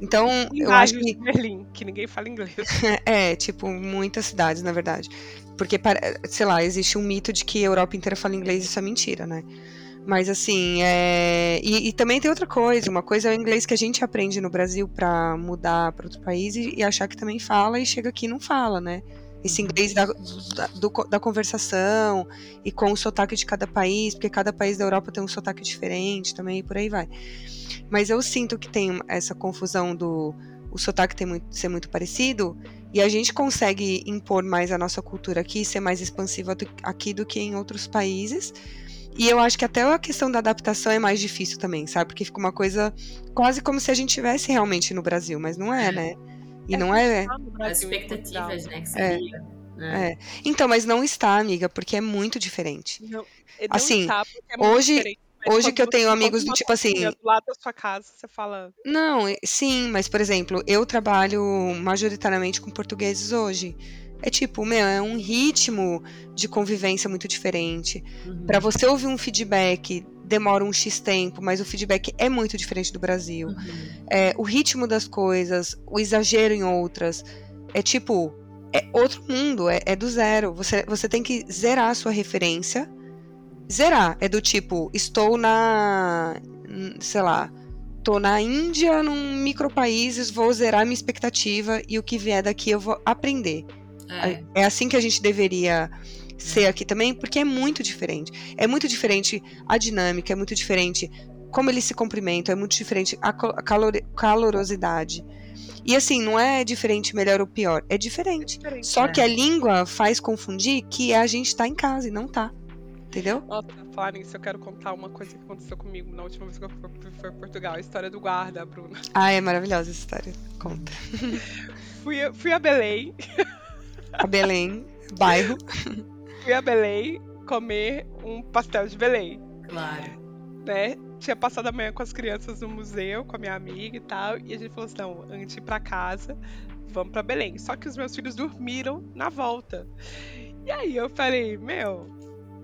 Então, eu acho que. Berlim, que ninguém fala inglês. é, tipo, muitas cidades, na verdade. Porque, sei lá, existe um mito de que a Europa inteira fala inglês isso é mentira, né? Mas assim, é... e, e, também tem outra coisa. Uma coisa é o inglês que a gente aprende no Brasil para mudar para outro país e, e, achar que também fala e chega aqui e não fala, né? Esse inglês da, da, do, da, conversação e com o sotaque de cada país, porque cada país da Europa tem um sotaque diferente também e por aí vai. Mas eu sinto que tem essa confusão do o sotaque tem muito, ser muito parecido e a gente consegue impor mais a nossa cultura aqui, ser mais expansiva do, aqui do que em outros países. E eu acho que até a questão da adaptação é mais difícil também, sabe? Porque fica uma coisa quase como se a gente estivesse realmente no Brasil, mas não é, né? E é não é. As expectativas, né? Que seria, é. Né? É. Então, mas não está, amiga, porque é muito diferente. Não, não assim, está é hoje. Diferente. hoje que eu tenho amigos do tipo assim. Do lado da sua casa, você fala. Não, sim, mas por exemplo, eu trabalho majoritariamente com portugueses hoje. É tipo, meu, é um ritmo de convivência muito diferente. Uhum. Para você ouvir um feedback demora um X tempo, mas o feedback é muito diferente do Brasil. Uhum. É, o ritmo das coisas, o exagero em outras. É tipo, é outro mundo, é, é do zero. Você, você tem que zerar a sua referência. Zerar. É do tipo, estou na. sei lá. Tô na Índia, num micropaíses, vou zerar minha expectativa e o que vier daqui eu vou aprender. É, é assim que a gente deveria ser aqui também, porque é muito diferente. É muito diferente a dinâmica, é muito diferente como eles se cumprimentam, é muito diferente a, calor, calorosidade. E assim, não é diferente melhor ou pior, é diferente. É diferente Só é. que a língua faz confundir que a gente tá em casa e não tá. Entendeu? Nossa, falar nisso, eu quero contar uma coisa que aconteceu comigo na última vez que eu fui, fui a Portugal. A história do guarda, Bruna. Ah, é maravilhosa essa história. Conta. fui, fui a Belém. A Belém, bairro. Fui a Belém comer um pastel de Belém. Claro. Né? Tinha passado a manhã com as crianças no museu, com a minha amiga e tal. E a gente falou assim: não, antes de ir pra casa, vamos pra Belém. Só que os meus filhos dormiram na volta. E aí eu falei: meu,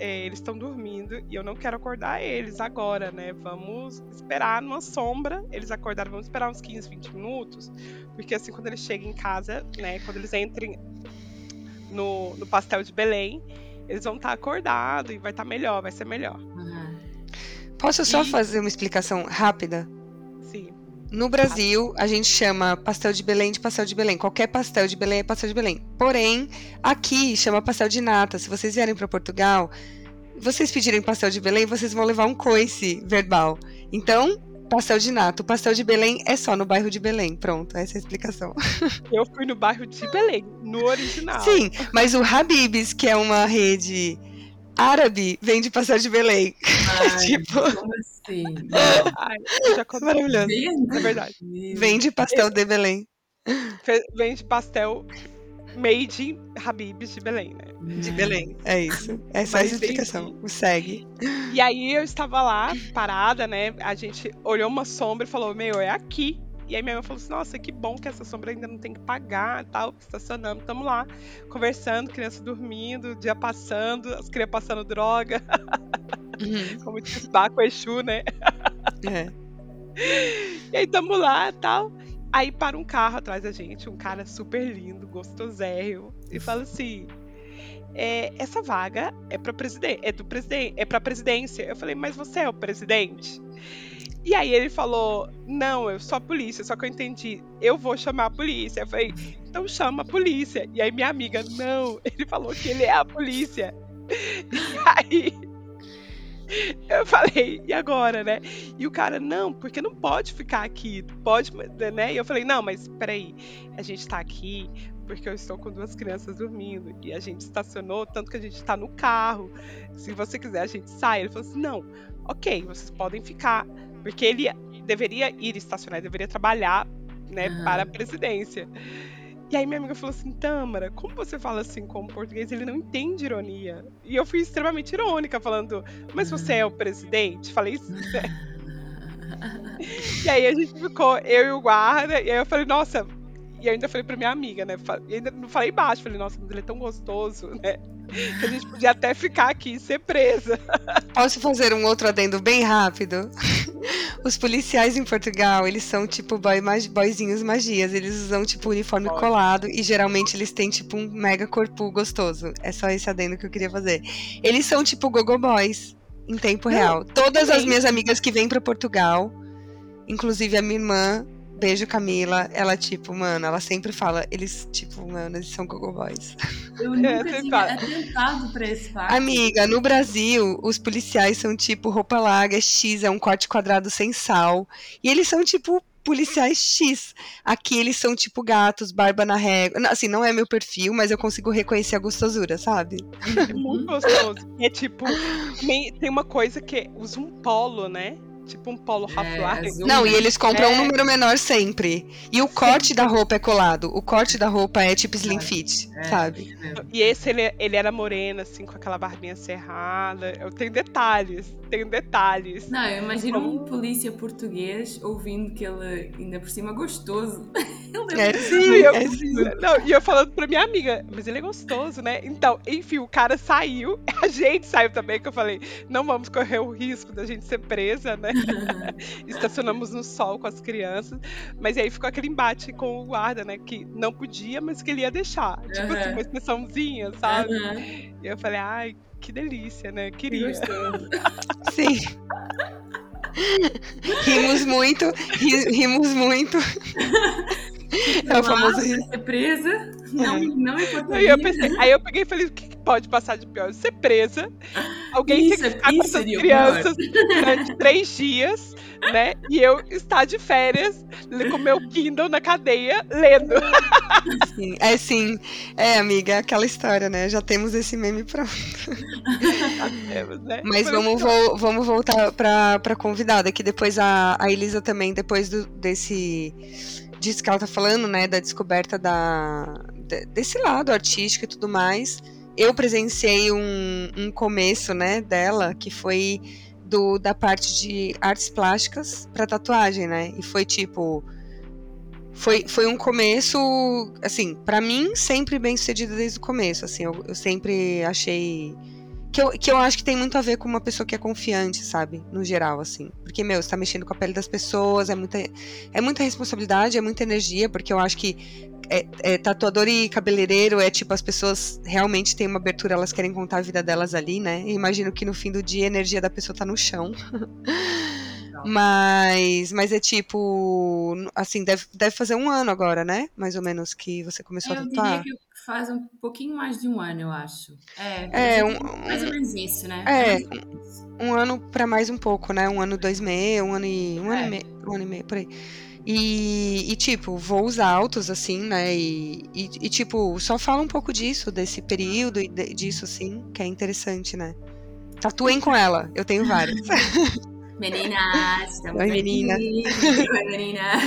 é, eles estão dormindo e eu não quero acordar eles agora, né? Vamos esperar numa sombra. Eles acordaram, vamos esperar uns 15, 20 minutos. Porque assim, quando eles chegam em casa, né? Quando eles entrem no, no pastel de Belém, eles vão estar tá acordados e vai estar tá melhor, vai ser melhor. Uhum. Posso só e... fazer uma explicação rápida? Sim. No Brasil, a gente chama pastel de Belém de pastel de Belém. Qualquer pastel de Belém é pastel de Belém. Porém, aqui chama pastel de nata. Se vocês vierem para Portugal, vocês pedirem pastel de Belém, vocês vão levar um coice verbal. Então, Pastel de nato. Pastel de Belém é só no bairro de Belém. Pronto, essa é a explicação. Eu fui no bairro de Belém, no original. Sim, mas o Habib's, que é uma rede árabe, vende pastel de Belém. Ai, tipo... Como assim? Ai, já Maravilhoso. É verdade. Vende pastel de Belém. Vende pastel made in Habib's de Belém, né? De Belém, é isso. Essa Mas, é a explicação. O segue. E aí eu estava lá, parada, né? A gente olhou uma sombra e falou: Meu, é aqui. E aí minha mãe falou assim: Nossa, que bom que essa sombra ainda não tem que pagar tal. Estacionamos, estamos lá, conversando, criança dormindo, dia passando, as crianças passando droga. Uhum. Como diz Baco Exu, né? É. E aí estamos lá tal. Aí para um carro atrás da gente, um cara super lindo, gostosérrimo, e fala assim: é, essa vaga é para presidente, é do presidente, é para presidência. Eu falei, mas você é o presidente? E aí ele falou: Não, eu sou a polícia, só que eu entendi, eu vou chamar a polícia. Eu falei, então chama a polícia. E aí minha amiga, não, ele falou que ele é a polícia. E aí eu falei, e agora, né? E o cara, não, porque não pode ficar aqui, pode, né? E eu falei, não, mas peraí, a gente tá aqui porque eu estou com duas crianças dormindo e a gente estacionou, tanto que a gente tá no carro. Se você quiser, a gente sai. Ele falou assim, não, ok, vocês podem ficar, porque ele deveria ir estacionar, deveria trabalhar, né, uhum. para a presidência. E aí minha amiga falou assim, Tâmara, como você fala assim com o português? Ele não entende ironia. E eu fui extremamente irônica, falando, mas você é o presidente? Falei isso. E aí a gente ficou, eu e o guarda, e aí eu falei, nossa, e ainda falei pra minha amiga, né? E ainda não falei baixo, falei, nossa, mas ele é tão gostoso, né? A gente podia até ficar aqui e ser presa. Posso fazer um outro adendo bem rápido? Os policiais em Portugal, eles são tipo boy, boyzinhos magias. Eles usam tipo uniforme colado e geralmente eles têm tipo um mega corpo gostoso. É só esse adendo que eu queria fazer. Eles são tipo gogo boys em tempo não, real. Todas as minhas amigas que vêm para Portugal, inclusive a minha irmã, Beijo, Camila. Ela, tipo, mano, ela sempre fala, eles, tipo, mano, eles são Google Boys. Eu É, nunca você tinha atentado para esse facto. Amiga, no Brasil, os policiais são tipo roupa larga, X, é um corte quadrado sem sal. E eles são tipo policiais X. Aqui eles são tipo gatos, barba na régua. Não, Assim, não é meu perfil, mas eu consigo reconhecer a gostosura, sabe? É muito gostoso. É tipo, tem uma coisa que usa um polo, né? Tipo um polo Ralph É, Não, e eles compram É. um número menor sempre. E o corte da roupa é colado. O corte da roupa é tipo slim fit, É. sabe? E esse, ele, ele era moreno, assim, com aquela barbinha cerrada. Eu tenho detalhes, tenho detalhes. Não, eu imagino Como- um polícia português ouvindo que ele, ainda por cima, gostoso. Ele É muito sim, eu, é sim. não, e eu falando pra minha amiga, mas ele é gostoso, né? Então, enfim, o cara saiu, a gente saiu também, que eu falei, não vamos correr o risco da gente ser presa, né? Estacionamos no sol com as crianças, mas aí ficou aquele embate com o guarda, né? Que não podia, mas que ele ia deixar. Tipo assim, uma expressãozinha, sabe? Aham, E eu falei, ai, que delícia, né? que Queria. gostoso. Sim. Rimos muito, ri- rimos muito. É o famoso rir. ser presa, não, não Aí importaria. eu, pensei, aí eu peguei e falei, o que, que pode passar de pior? Ser presa, alguém Isso, tem que ficar com essas crianças durante três dias, né? E eu estar de férias, com meu Kindle na cadeia, lendo. Sim, É sim. É, amiga, é aquela história, né? Já temos esse meme pronto. né? Mas vamos, vo- vamos voltar pra, pra convidada, que depois a, a Elisa também, depois do- desse disso que ela tá falando, né, da descoberta da, de- desse lado artístico e tudo mais, eu presenciei um, um começo, né, dela, que foi do, da parte de artes plásticas pra tatuagem, né, e foi tipo... Foi, foi um começo, assim, pra mim, sempre bem sucedido desde o começo, assim, eu, eu sempre achei que eu, que eu acho que tem muito a ver com uma pessoa que é confiante, sabe? No geral, assim. Porque, meu, você tá mexendo com a pele das pessoas, é muita, é muita responsabilidade, é muita energia, porque eu acho que é, é, tatuador e cabeleireiro é tipo, as pessoas realmente têm uma abertura, elas querem contar a vida delas ali, né? E imagino que no fim do dia a energia da pessoa tá no chão. Mas, mas é tipo, assim, deve, deve fazer um ano agora, né? Mais ou menos que você começou a Eu tatuar. diria que faz um pouquinho mais de um ano, eu acho. É, É, um- mais ou menos isso, né? É. Um ano pra mais um pouco, né? Um ano, dois meses, um ano e um ano É. e meio, um ano e meio por aí. E, e, tipo, voos altos, assim, né? E, e, e, tipo, só fala um pouco disso, desse período e de- disso, assim, que é interessante, né? Tatuem com ela, eu tenho várias. Meninas, estamos Oi, aqui. menina. Oi, meninas.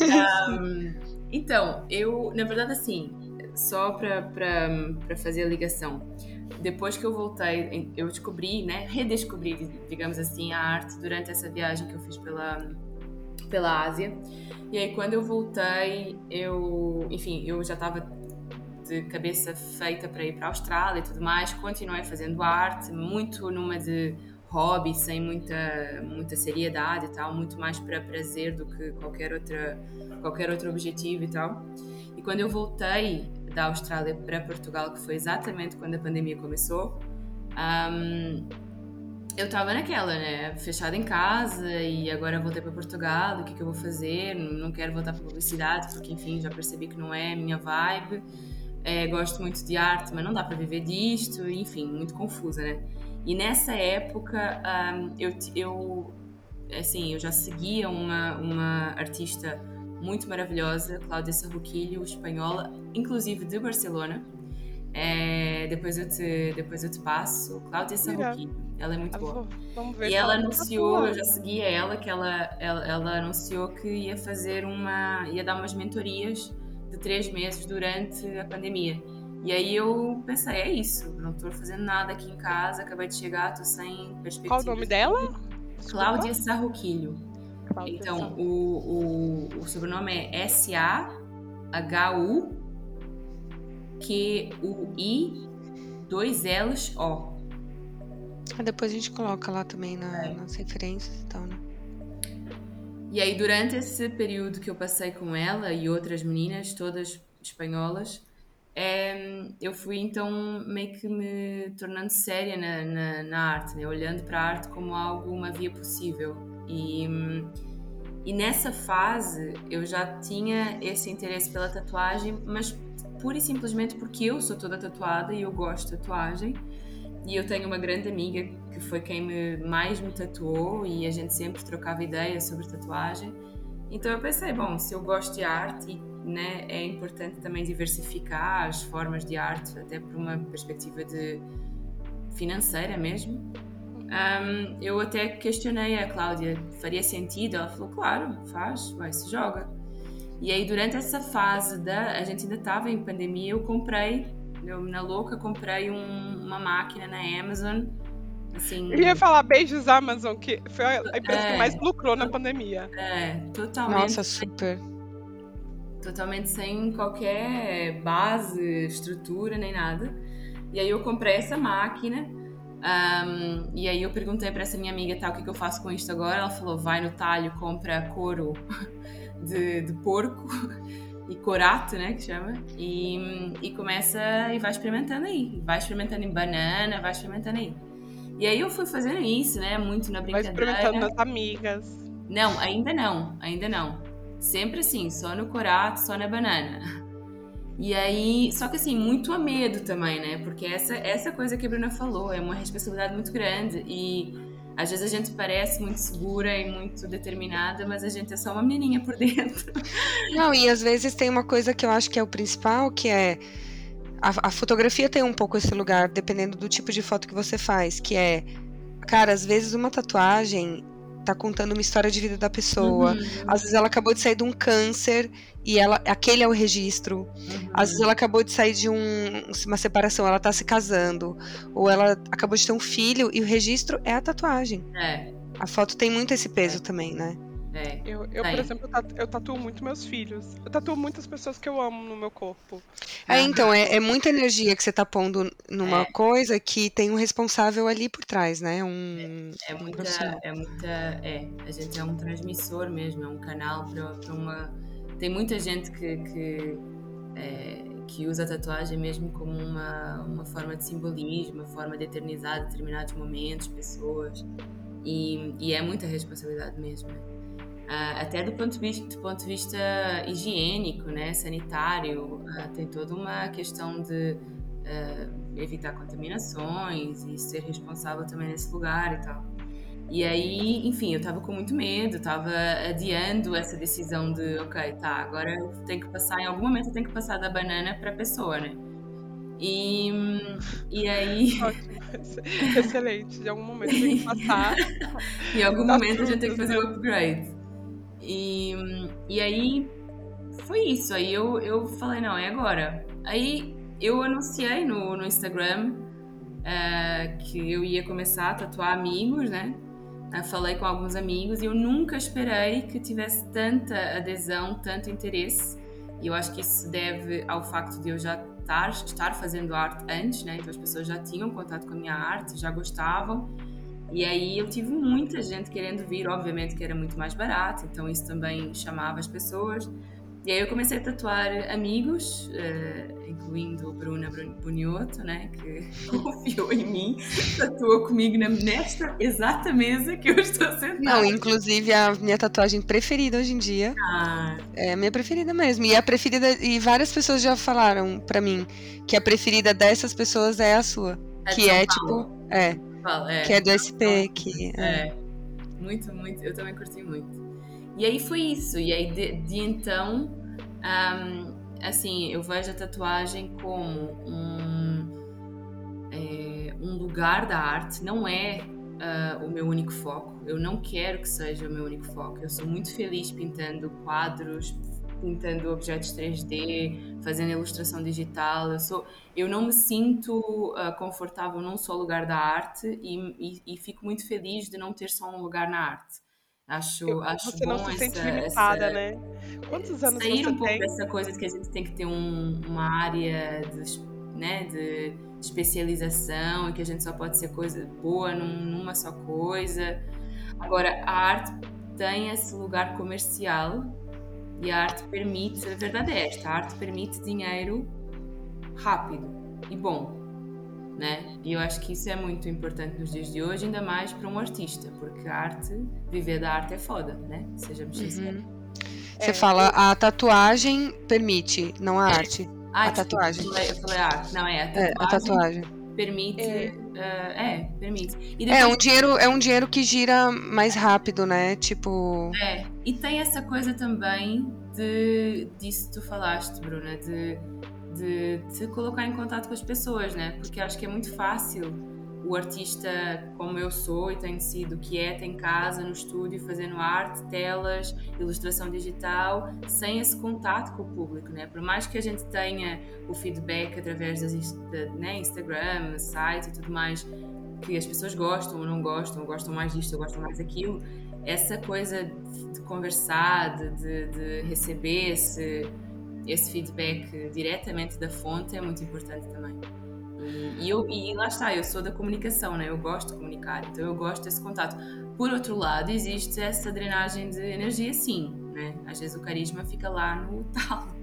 Ahm, então, eu, na verdade, assim, só para fazer a ligação, depois que eu voltei, eu descobri, né, redescobri, digamos assim, a arte durante essa viagem que eu fiz pela, pela Ásia. E aí, quando eu voltei, eu, enfim, eu já estava de cabeça feita para ir para a Austrália e tudo mais, continuei fazendo arte, muito numa de hobby, sem muita, muita seriedade e tal, muito mais para prazer do que qualquer, outra, qualquer outro objetivo e tal. E quando eu voltei da Austrália para Portugal, que foi exatamente quando a pandemia começou, ahm, eu estava naquela, né? Fechada em casa e agora voltei para Portugal, o que, é que eu vou fazer? Não quero voltar para publicidade, porque enfim, já percebi que não é a minha vibe. É, gosto muito de arte, mas não dá para viver disto, enfim, muito confusa, né? E nessa época, ahm, eu, eu, assim, eu já seguia uma, uma artista muito maravilhosa, Cláudia Sarroquilho, espanhola, inclusive de Barcelona. É, depois, eu te, depois eu te passo. Cláudia Sarroquilho, ela é muito boa. E ela tá anunciou, eu já seguia ela, que ela, ela, ela anunciou que ia fazer uma, ia dar umas mentorias de três meses durante a pandemia. E aí eu pensei, é isso, não estou fazendo nada aqui em casa, acabei de chegar, estou sem perspectiva. Qual o nome dela? Cláudia Sarroquilho. Cláudia Então, o, o, o sobrenome é S-A-H-U Q-U-I dois L's O. Ah, Depois a gente coloca lá também na- É. nas referências e tal, né? E aí, durante esse período que eu passei com ela e outras meninas, todas espanholas, eu fui então meio que me tornando séria na, na, na arte, né? olhando para a arte como algo, uma via possível. E, e nessa fase eu já tinha esse interesse pela tatuagem, mas pura e simplesmente porque eu sou toda tatuada e eu gosto de tatuagem. E eu tenho uma grande amiga que foi quem me, mais me tatuou e a gente sempre trocava ideias sobre tatuagem. Então eu pensei, bom, se eu gosto de arte, né, é importante também diversificar as formas de arte, até por uma perspectiva de financeira mesmo. Um, eu até questionei a Cláudia, faria sentido? Ela falou, claro, faz, vai, se joga. E aí durante essa fase da, a gente ainda estava em pandemia, eu comprei eu, na louca, comprei um, uma máquina na Amazon. Assim, eu ia falar beijos Amazon, que foi a empresa é, que mais lucrou na pandemia. É, totalmente. Nossa, super. Totalmente sem qualquer base, estrutura, nem nada. E aí eu comprei essa máquina. Um, e aí eu perguntei para essa minha amiga, tá, o que, que eu faço com isto agora? Ela falou, vai no talho, compra couro de, de porco e corato, né, que chama, e, e começa e vai experimentando aí, vai experimentando em banana, vai experimentando aí. E aí eu fui fazendo isso, né, muito na brincadeira. Vai experimentando nas amigas. Não, ainda não, ainda não. Sempre assim, só no corato, só na banana. E aí, só que assim, muito a medo também, né? Porque essa, essa coisa que a Bruna falou é uma responsabilidade muito grande e às vezes a gente parece muito segura e muito determinada, mas a gente é só uma menininha por dentro. Não, e às vezes tem uma coisa que eu acho que é o principal, que é a, a, fotografia tem um pouco esse lugar, dependendo do tipo de foto que você faz, que é, cara, às vezes uma tatuagem tá contando uma história de vida da pessoa. Uhum. Às vezes ela acabou de sair de um câncer e ela, aquele é o registro. Uhum. Às vezes ela acabou de sair de um, uma separação, ela tá se casando, ou ela acabou de ter um filho e o registro é a tatuagem. É. A foto tem muito esse peso é. também, né? É. Eu, eu por exemplo, eu tatuo muito meus filhos. Eu tatuo muitas pessoas que eu amo no meu corpo. É, então, é, é muita energia que você tá pondo numa é. coisa que tem um responsável ali por trás, né? Um, é, é muita, é muita. É, a gente é um transmissor mesmo, é um canal para uma. Tem muita gente que, que, é, que usa a tatuagem mesmo como uma, uma forma de simbolismo, uma forma de eternizar determinados momentos, pessoas. E, e é muita responsabilidade mesmo. Né? Uh, até do ponto de vista, do ponto de vista higiênico, né, sanitário, uh, tem toda uma questão de uh, evitar contaminações e ser responsável também nesse lugar e tal. E aí, enfim, eu estava com muito medo, estava adiando essa decisão de, ok, tá, agora eu tenho que passar, em algum momento eu tenho que passar da banana para a pessoa, né? E, e aí. Excelente, de algum momento tem que passar. em algum momento a gente tem que fazer o upgrade. E, e aí foi isso. Aí eu, eu falei, não, é agora. Aí eu anunciei no, no Instagram uh, que eu ia começar a tatuar amigos, né? Uh, falei com alguns amigos e eu nunca esperei que tivesse tanta adesão, tanto interesse. E eu acho que isso se deve ao facto de eu já estar, estar fazendo arte antes, né? Então as pessoas já tinham contato com a minha arte, já gostavam. E aí eu tive muita gente querendo vir, obviamente que era muito mais barato, então isso também chamava as pessoas. E aí eu comecei a tatuar amigos, uh, incluindo Bruna Bunioto, né, que confiou em mim, tatuou comigo na, nesta exata mesa que eu estou sentada. Não, inclusive a minha tatuagem preferida hoje em dia. Ah. É a minha preferida mesmo. E a preferida e várias pessoas já falaram para mim que a preferida dessas pessoas é a sua, é que é Paulo. tipo, é, é, que é do SP, que é. é. Muito, muito. Eu também curti muito. E aí foi isso. E aí de, de então, um, assim, eu vejo a tatuagem como um, é, um lugar da arte. Não é uh, o meu único foco. Eu não quero que seja o meu único foco. Eu sou muito feliz pintando quadros, pintando objetos 3D, fazendo ilustração digital. Eu, sou, eu não me sinto uh, confortável num só lugar da arte e, e, e, fico muito feliz de não ter só um lugar na arte. Acho, eu, acho você bom não se sente essa, limitada, essa, né? Quantos anos sair você um pouco tem? dessa coisa de que a gente tem que ter um, uma área de, né, de especialização e que a gente só pode ser coisa boa num, numa só coisa. Agora, a arte tem esse lugar comercial e a arte permite, a verdade é esta, a arte permite dinheiro rápido e bom, né? E eu acho que isso é muito importante nos dias de hoje, ainda mais para um artista, porque a arte, viver da arte é foda, né? Sejamos uhum. sinceros. Você é, fala, a tatuagem permite, não a arte. Ah, A tatuagem. Eu falei, eu falei arte. Não, é a tatuagem. É, a tatuagem. Permite. É. ah, é, permite. É depois um dinheiro, é um dinheiro que gira mais rápido, né? Tipo. É, e tem essa coisa também de disso que tu falaste, Bruna, de, de se colocar em contato com as pessoas, né? Porque acho que é muito fácil o artista como eu sou e tenho sido quieto em casa, no estúdio, fazendo arte, telas, ilustração digital, sem esse contato com o público, né? Por mais que a gente tenha o feedback através das né, Instagram, site e tudo mais, que as pessoas gostam ou não gostam, gostam mais disto ou gostam mais daquilo, essa coisa de conversar, de, de- de receber esse, esse feedback diretamente da fonte é muito importante também. E, e eu, e lá está, eu sou da comunicação, né? eu gosto de comunicar, então eu gosto desse contato. Por outro lado, existe essa drenagem de energia, sim. Né? Às vezes o carisma fica lá no talo,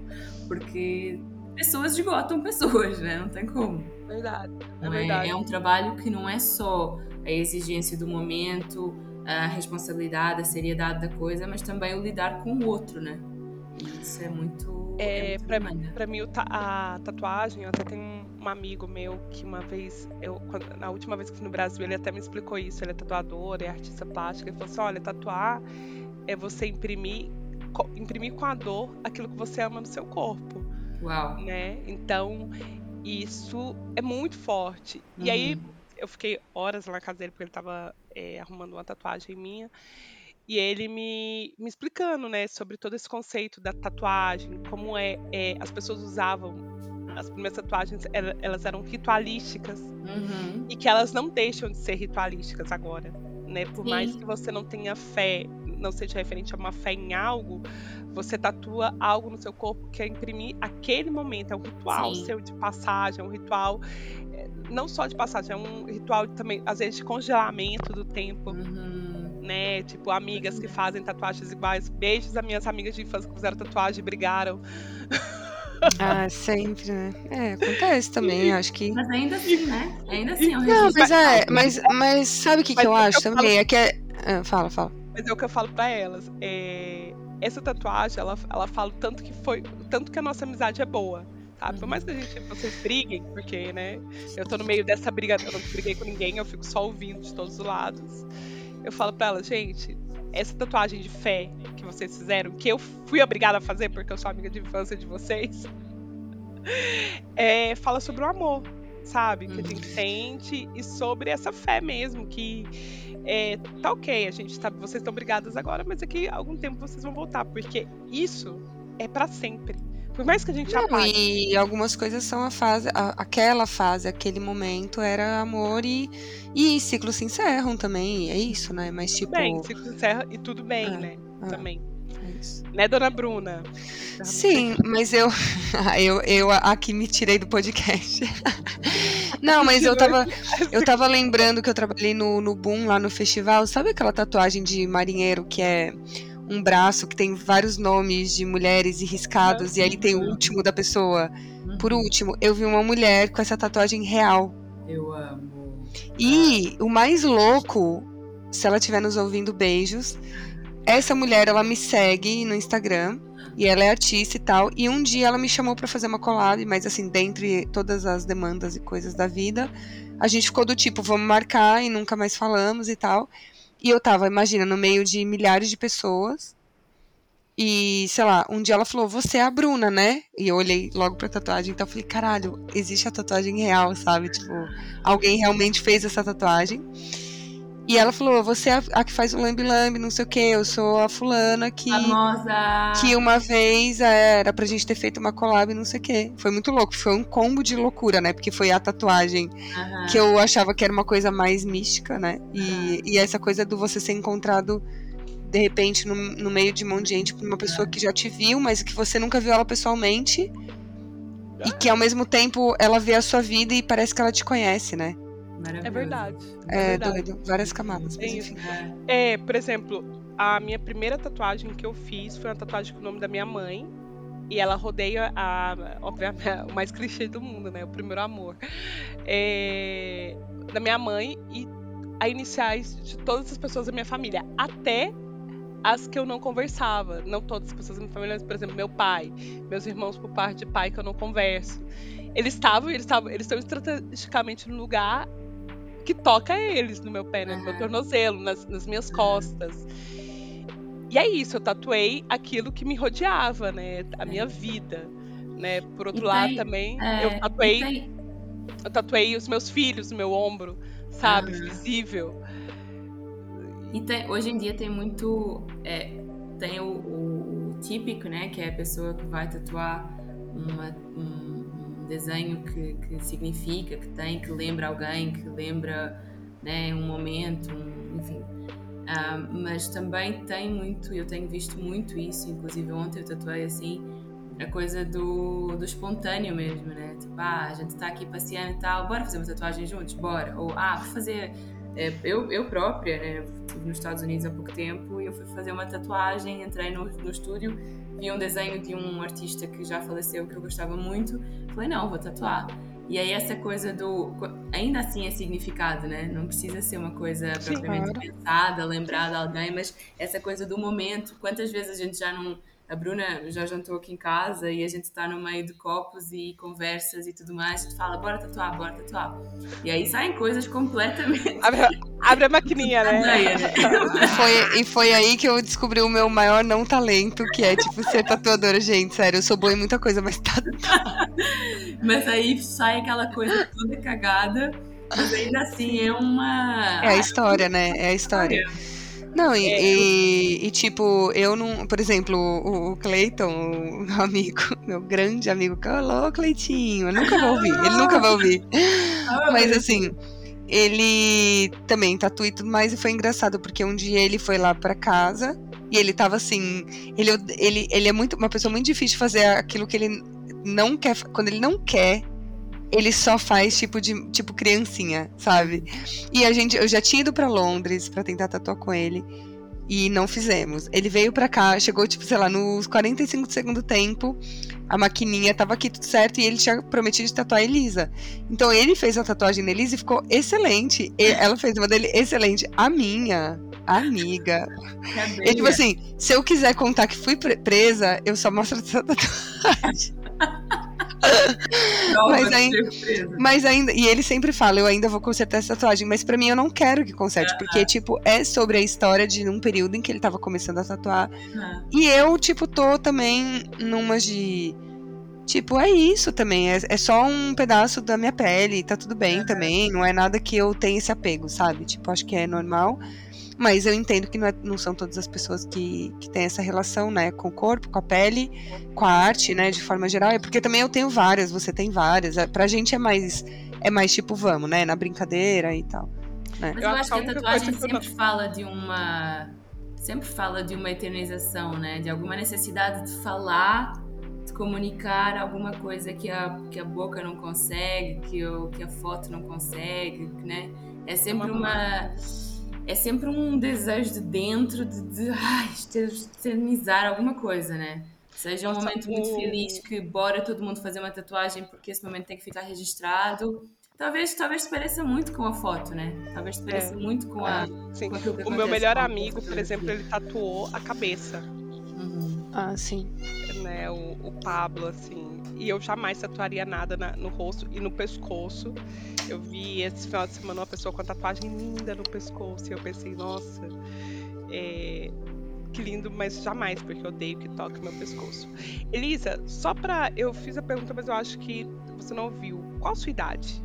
porque pessoas esgotam pessoas, né? não tem como. Verdade. É é, verdade. é um trabalho que não é só a exigência do momento, a responsabilidade, a seriedade da coisa, mas também o lidar com o outro, né? Isso é muito. É, demanda. pra mim, a tatuagem, eu até tenho um, amigo meu que uma vez, eu, quando- na última vez que fui no Brasil, ele até me explicou isso. Ele é tatuador, é artista plástico. Ele falou assim: olha, tatuar é você imprimir, imprimir com a dor aquilo que você ama no seu corpo, Uau. né? Então, isso é muito forte. E aí, Uhum. eu fiquei horas lá na casa dele porque ele tava é, arrumando uma tatuagem minha. E ele me, me explicando, né, sobre todo esse conceito da tatuagem, como é, é, as pessoas usavam as primeiras tatuagens, ela- elas eram ritualísticas Uhum. e que elas não deixam de ser ritualísticas agora, né? Por mais Sim. que você não tenha fé, não seja referente a uma fé em algo, você tatua algo no seu corpo que é imprimir aquele momento, é um ritual Sim. seu de passagem, é um ritual é, não só de passagem, é um ritual também às vezes de congelamento do tempo Uhum. né? Tipo, amigas que fazem tatuagens iguais. Beijos às minhas amigas de infância que fizeram tatuagem e brigaram. Ah, sempre, né? É, acontece também, acho que. Mas ainda assim, né? Ainda assim é um Não, mas é, mas, mas sabe o que, que eu é acho eu falo. também? É que é. Ah, fala, fala. Mas é o que eu falo pra elas. é, Essa tatuagem, ela, ela fala tanto que foi. Tanto que a nossa amizade é boa. Tá? Por mais que a gente, vocês briguem, porque, né? Eu tô no meio dessa briga, eu não briguei com ninguém, eu fico só ouvindo de todos os lados. Eu falo pra elas, gente, essa tatuagem de fé que vocês fizeram, que eu fui obrigada a fazer porque eu sou amiga de infância de vocês, é, fala sobre o amor, sabe? Que a gente sente e sobre essa fé mesmo, que é, tá ok, a gente tá, vocês estão brigadas agora, mas daqui a algum tempo vocês vão voltar, porque isso é pra sempre. Por mais que a gente Não, apague. e algumas coisas são a fase, a- aquela fase, aquele momento era amor e, e ciclos se encerram também, é isso, né? Mas tipo. Bem, se encerra e tudo bem, É, né? é. Também. é. Né, dona Bruna? Sim, mas eu, eu, eu aqui me tirei do podcast. Não, mas eu tava, eu tava lembrando que eu trabalhei no, no Boom lá no festival. Sabe aquela tatuagem de marinheiro que é um braço que tem vários nomes de mulheres e riscados e aí tem o último da pessoa? Por último, eu vi uma mulher com essa tatuagem real. Eu amo. E o mais louco, se ela estiver nos ouvindo, beijos. Essa mulher, ela me segue no Instagram e ela é artista e tal. E um dia ela me chamou pra fazer uma collab, mas assim, dentre todas as demandas e coisas da vida, a gente ficou do tipo, vamos marcar e nunca mais falamos e tal. E eu tava, imagina, no meio de milhares de pessoas. E, sei lá, um dia ela falou, você é a Bruna, né? E eu olhei logo pra tatuagem, então eu falei, caralho, existe a tatuagem real, sabe? Tipo, alguém realmente fez essa tatuagem. E ela falou, você é a, que faz o lambe-lambe, não sei o que, eu sou a fulana que, Famosa. que uma vez é, era pra gente ter feito uma collab, não sei o que. Foi muito louco, foi um combo de loucura, né? Porque foi a tatuagem Aham. que eu achava que era uma coisa mais mística, né? E, e essa coisa do você ser encontrado de repente no, no meio de um monte de gente por uma pessoa que já te viu, mas que você nunca viu ela pessoalmente. E que ao mesmo tempo ela vê a sua vida e parece que ela te conhece, né? Maravilhoso. É verdade. É, verdade. doido. Várias camadas. Mas É enfim. É. É, por exemplo, a minha primeira tatuagem que eu fiz foi uma tatuagem com o nome da minha mãe. E ela rodeia a, obviamente, o mais clichê do mundo, né? O primeiro amor. É, da minha mãe e a iniciais de todas as pessoas da minha família. Até as que eu não conversava. Não todas as pessoas da minha família, mas, por exemplo, meu pai, meus irmãos por parte de pai que eu não converso. Eles estavam, eles estavam, eles estão estrategicamente no lugar que toca eles no meu pé, né, no meu tornozelo, nas, nas minhas costas. E é isso, eu tatuei aquilo que me rodeava, né? A minha vida. Né? Por outro E lado, tem- também, É, eu tatuei e tem- eu tatuei os meus filhos no meu ombro, sabe? Aham. Visível. E tem- hoje em dia tem muito. é, tem o, o- o típico, né? Que é a pessoa que vai tatuar uma- um, um desenho que, que significa, que tem, que lembra alguém, que lembra né, um momento, um- enfim. Ah, mas também tem muito, eu tenho visto muito isso, inclusive ontem eu tatuei assim, a coisa do, do espontâneo mesmo, né? Tipo, ah, a gente está aqui passeando e tal, bora fazer uma tatuagem juntos? Bora. Ou, ah, vou fazer. é, eu, eu própria, né? Estive nos Estados Unidos há pouco tempo e eu fui fazer uma tatuagem, entrei no, no estúdio, vi um desenho de um artista que já faleceu que eu gostava muito, falei, não, vou tatuar. E aí essa coisa do. Ainda assim é significado, né? Não precisa ser uma coisa Sim, propriamente claro. pensada, lembrada a alguém, mas essa coisa do momento. Quantas vezes a gente já não. A Bruna já jantou aqui em casa e a gente está no meio de copos e conversas e tudo mais, e fala, bora tatuar, bora tatuar. E aí saem coisas completamente Abre, abre a maquininha, né? alheia, né? E foi, e foi aí que eu descobri o meu maior não talento, que é, tipo, ser tatuadora. Gente, sério, eu sou boa em muita coisa, mas tá Mas aí sai aquela coisa toda cagada, mas ainda assim é uma. É a história, né? É a história. Não, e, e- e, tipo, eu não. Por exemplo, o, o Cleiton, meu amigo, meu grande amigo, alô, Cleitinho, eu nunca vou ouvir, ele nunca vai ouvir. Ah, Mas assim, ele também tatua e tudo mais, e foi engraçado, porque um dia ele foi lá pra casa e ele tava assim. Ele, ele, ele é muito, uma pessoa muito difícil de fazer aquilo que ele não quer. Quando ele não quer, ele só faz tipo de tipo criancinha, sabe? E a gente, eu já tinha ido pra Londres pra tentar tatuar com ele. E não fizemos. Ele veio pra cá, chegou, tipo, sei lá, nos 45 do segundo tempo. A maquininha tava aqui tudo certo e ele tinha prometido de tatuar a Elisa. Então ele fez a tatuagem na Elisa e ficou excelente. E ela fez uma dele excelente. A minha amiga. cadê? E tipo assim, se eu quiser contar que fui pre- presa, eu só mostro essa tatuagem. Mas surpresa. Mas ainda. E ele sempre fala, eu ainda vou consertar essa tatuagem. Mas pra mim eu não quero que conserte. Porque, tipo, é sobre a história de um período em que ele tava começando a tatuar. Ah, E eu, tipo, tô também numa de. Tipo, é isso também. É, é só um pedaço da minha pele, tá tudo bem também. Não é nada que eu tenha esse apego, sabe? Tipo, acho que é normal. Mas eu entendo que não, é- não são todas as pessoas que, que têm essa relação, né? Com o corpo, com a pele, com a arte, né? De forma geral. É porque também eu tenho várias, você tem várias. É, Pra gente é mais. É mais tipo, vamos, né? Na brincadeira e tal. Mas Eu eu, acho que a tatuagem eu sempre fala de uma. Sempre fala de uma eternização, né? De alguma necessidade de falar, de comunicar alguma coisa que a, que a boca não consegue, que, o, que a foto não consegue, né? É sempre uma. É sempre um desejo de dentro de, de ai, eternizar alguma coisa, né? Seja um momento muito feliz que bora todo mundo fazer uma tatuagem porque esse momento tem que ficar registrado. Talvez, talvez se pareça muito com a foto, né? Talvez se pareça É. muito com a. Sim. com O meu melhor amigo, por exemplo, ele tatuou a cabeça, Uhum. Ah, sim. né? O, o Pablo, assim. E eu jamais tatuaria nada na- no rosto e no pescoço. Eu vi esse final de semana uma pessoa com tatuagem linda no pescoço. E eu pensei, nossa, é, que lindo, mas jamais, porque eu odeio que toque meu pescoço. Elisa, só pra. Eu fiz a pergunta, mas eu acho que você não ouviu. Qual a sua idade?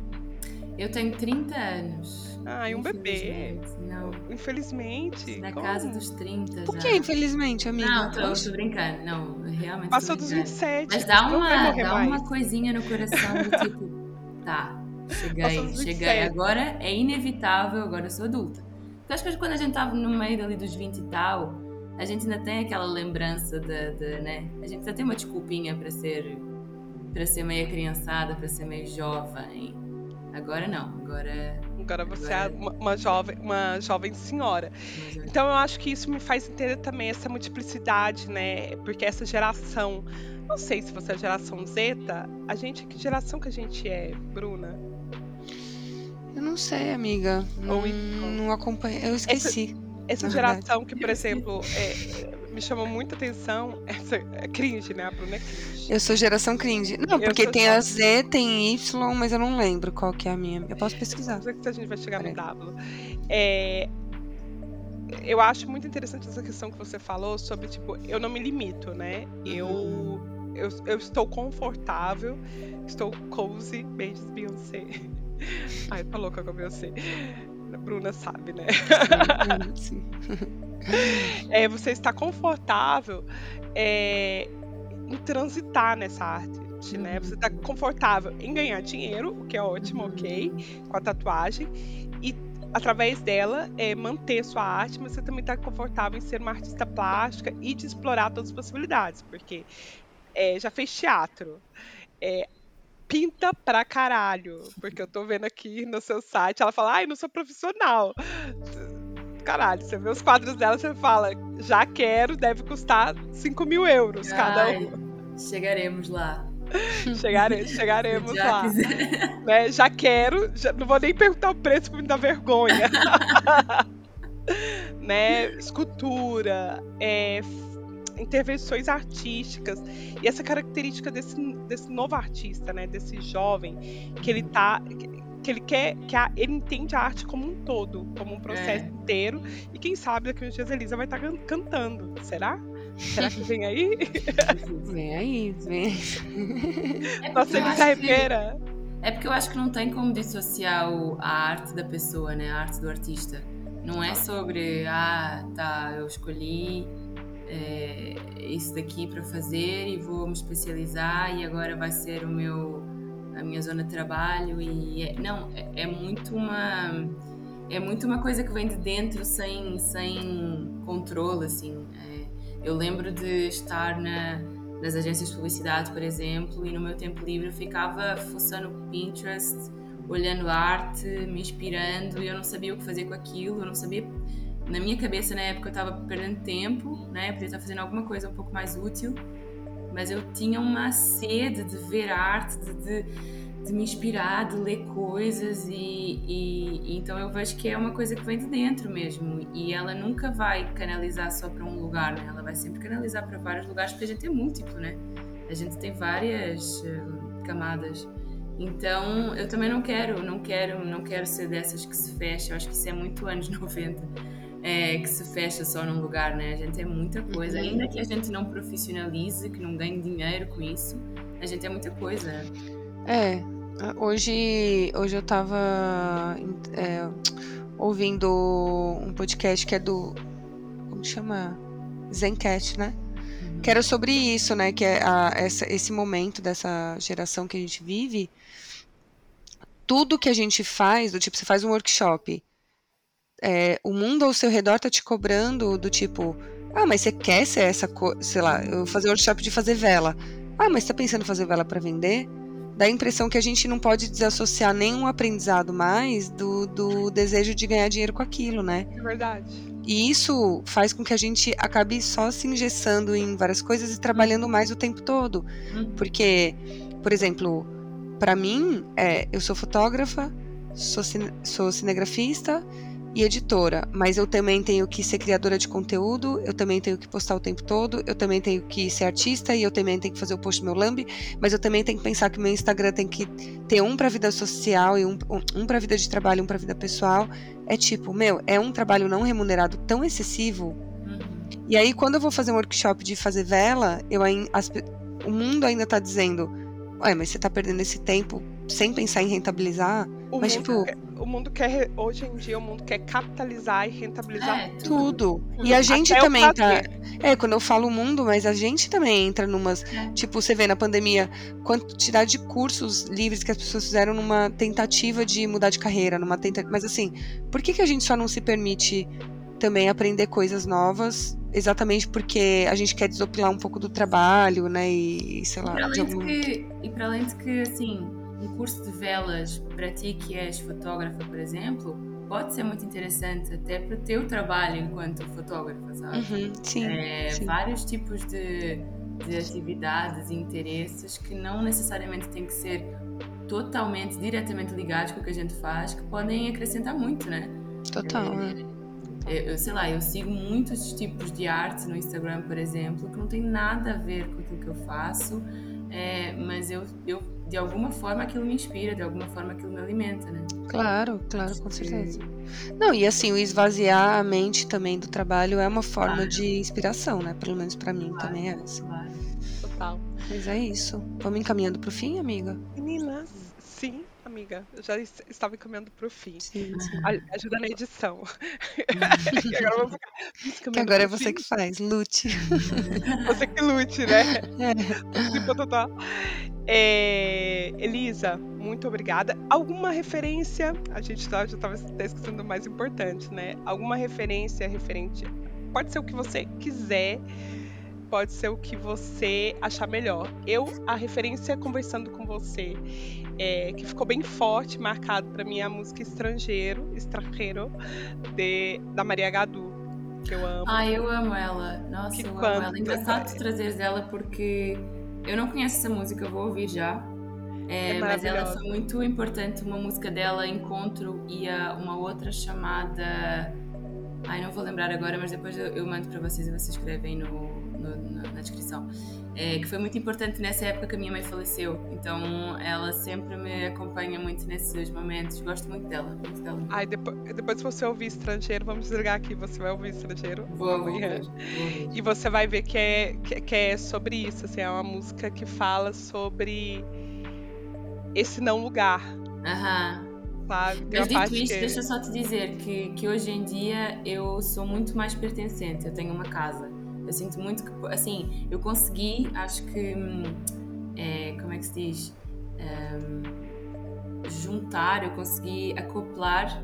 Eu tenho 30 anos. Ah, e um bebê. infelizmente. Não, Infelizmente. na como? casa dos 30 Por já. que, infelizmente, amiga? Não, tô, tô brincando. Não, realmente Passou dos brincando. 27. Mas dá uma, dá mais. uma coisinha no coração do tipo, tá, cheguei, cheguei. 27. Agora é inevitável, agora eu sou adulta. Porque acho que quando a gente tava no meio ali dos 20 e tal, a gente ainda tem aquela lembrança da, da, né? A gente ainda tem uma desculpinha para ser para ser meio criançada, para ser meio jovem. Agora não, agora Agora você é Agora- uma, uma jovem, uma jovem senhora. Então eu acho que isso me faz entender também essa multiplicidade, né? Porque essa geração, não sei se você é geração Zeta, a gente, que geração que a gente é, Bruna? Eu não sei, amiga. Não, Ou então- não acompanhei. Eu esqueci. essa Na geração que, por exemplo, é, me chama muita atenção. Essa, é cringe, né? A Bruna é cringe. Eu sou geração cringe. Não, porque sou tem a Z, tem Y, mas eu não lembro qual que é a minha. Eu posso pesquisar. Não se a gente vai chegar no. W. É, eu acho muito interessante essa questão que você falou sobre, tipo, eu não me limito, né? Eu, eu, eu estou confortável, estou cozy, beijos Beyoncé. Ai, tá louca com a Beyoncé. A Bruna sabe, né? Sim. É, você está confortável é, em transitar nessa arte, né? Você está confortável em ganhar dinheiro, o que é ótimo, Uhum. ok, com a tatuagem, e através dela é, manter sua arte, mas você também está confortável em ser uma artista plástica e de explorar todas as possibilidades, porque é, já fez teatro. é, pinta pra caralho, porque eu tô vendo aqui no seu site, ela fala, ai, não sou profissional. Caralho, você vê os quadros dela, você fala, já quero, deve custar 5 mil euros cada Ai, um. chegaremos lá. Chegare, chegaremos Já lá. né? Já quero, já- não vou nem perguntar o preço pra me dar vergonha. né? Escultura, é, intervenções artísticas. E essa característica desse, desse novo artista, né? Desse jovem, que ele tá. Que ele quer, que a- ele entende a arte como um todo, como um processo É. inteiro. E quem sabe daqui uns dias a Elisa vai estar cantando. Será? Será que vem aí? Vem aí, vem aí. É Nossa, Elisa Ribeira. É porque eu acho que não tem como dissociar o- a arte da pessoa, né? A arte do artista. Não é sobre, ah, tá, eu escolhi é, isso daqui para fazer e vou me especializar e agora vai ser o meu a minha zona de trabalho e é- não é, é muito uma é muito uma coisa que vem de dentro sem sem controle assim. É, eu lembro de estar na nas agências de publicidade, por exemplo, e no meu tempo livre eu ficava fuçando Pinterest, olhando arte, me inspirando, e eu não sabia o que fazer com aquilo, eu não sabia. Na minha cabeça, na época, eu estava perdendo tempo, né? Eu podia estar fazendo alguma coisa um pouco mais útil, mas eu tinha uma sede de ver arte, de, de, de me inspirar, de ler coisas, e, e- então eu vejo que é uma coisa que vem de dentro mesmo, e ela nunca vai canalizar só para um lugar, né? Ela vai sempre canalizar para vários lugares, porque a gente é múltiplo, né? A gente tem várias hum, camadas. Então, eu também não quero, não quero, não quero ser dessas que se fecha. Eu acho que isso é muito anos 90, é, que se fecha só num lugar, né? A gente é muita coisa. Uhum. Ainda que a gente não profissionalize, que não ganhe dinheiro com isso, a gente é muita coisa. É, hoje, hoje eu tava é, ouvindo um podcast que é do. Como chama? Zencast, né? Que era sobre isso, né? Que é a- essa- esse momento dessa geração que a gente vive. Tudo que a gente faz, do tipo, você faz um workshop. É, o mundo ao seu redor tá te cobrando do tipo, ah, mas você quer ser essa coisa, sei lá, eu vou fazer workshop de fazer vela. Ah, mas você tá pensando em fazer vela para vender? Dá a impressão que a gente não pode desassociar nenhum aprendizado mais do, do desejo de ganhar dinheiro com aquilo, né? É verdade. E isso faz com que a gente acabe só se engessando em várias coisas e trabalhando mais o tempo todo. Uhum. Porque, por exemplo, para mim, é, eu sou fotógrafa, sou, cine- sou cinegrafista e editora, mas eu também tenho que ser criadora de conteúdo, eu também tenho que postar o tempo todo, eu também tenho que ser artista e eu também tenho que fazer o post do meu lambe, mas eu também tenho que pensar que o meu Instagram tem que ter um para vida social e um, um, para vida de trabalho, e um para vida pessoal. É tipo, meu, é um trabalho não remunerado tão excessivo Uhum. e aí, quando eu vou fazer um workshop de fazer vela, eu as o mundo ainda tá dizendo: Ué, mas você tá perdendo esse tempo sem pensar em rentabilizar? O Mas, mundo tipo- quer- o mundo quer, hoje em dia, o mundo quer capitalizar e rentabilizar É, Tudo. tudo. E a gente Até também tá. É, quando eu falo mundo, mas a gente também entra numas. É. Tipo, você vê na pandemia quantidade de cursos livres que as pessoas fizeram numa tentativa de mudar de carreira, numa tenta... Mas assim, por que, que a gente só não se permite também aprender coisas novas? Exatamente porque a gente quer desopilar um pouco do trabalho, né? E, sei lá, para de além de algum... que, e para além de que, assim, um curso de velas para ti que és fotógrafa, por exemplo, pode ser muito interessante até para o teu trabalho enquanto fotógrafa, sabe? Uhum, sim, É, sim. vários tipos de, de atividades e interesses que não necessariamente têm que ser totalmente, diretamente ligados com o que a gente faz, que podem acrescentar muito, né? total. né? Eu, eu, sei lá, eu sigo muitos tipos de arte no Instagram, por exemplo, que não tem nada a ver com aquilo que eu faço, é, mas eu, eu, de alguma forma, aquilo me inspira, de alguma forma, aquilo me alimenta, né? Claro, claro, com certeza. Não, e assim, o esvaziar a mente também do trabalho é uma forma claro. de inspiração, né? Pelo menos para mim claro, também é assim. Claro. Total. Mas é isso. Vamos encaminhando pro fim, amiga? Meninas, sim amiga. Eu já estava encaminhando para o fim. Sim, sim. Ajuda na edição. agora que agora é você fim. que faz, lute. Você que lute, né? É. É, Elisa, muito obrigada. Alguma referência? A gente tá, já estava esquecendo o mais importante, né? Alguma referência referente. Pode ser o que você quiser pode ser o que você achar melhor. Eu, a referência conversando com você, é, que ficou bem forte, marcado para mim, é a música Estrangeiro, Estrangeiro, de, da Maria Gadu, que eu amo. Ah, eu amo ela. Nossa, que eu amo ela. Engraçado tu trazeres ela porque eu não conheço essa música, eu vou ouvir já. É, é mas ela foi muito importante, uma música dela, Encontro, e a, uma outra chamada. Ai, não vou lembrar agora, mas depois eu, eu mando para vocês e vocês escrevem no, no, na, na, descrição, é, que foi muito importante nessa época que a minha mãe faleceu. Então ela sempre me acompanha muito nesses momentos. Gosto muito dela. Muito dela. Ai, depois, depois, se você ouvir estrangeiro, vamos desligar aqui. Você vai ouvir estrangeiro. Vou, amanhã. Vou, vou, e você vai ver que é, que, que é sobre isso. Assim, é uma música que fala sobre esse não lugar. Aham. Sabe? Mas dito isto, que... deixa eu só te dizer que, que hoje em dia eu sou muito mais pertencente. Eu tenho uma casa. Eu sinto muito que, assim, eu consegui, acho que, hum, é, como é que se diz? Um, juntar, eu consegui acoplar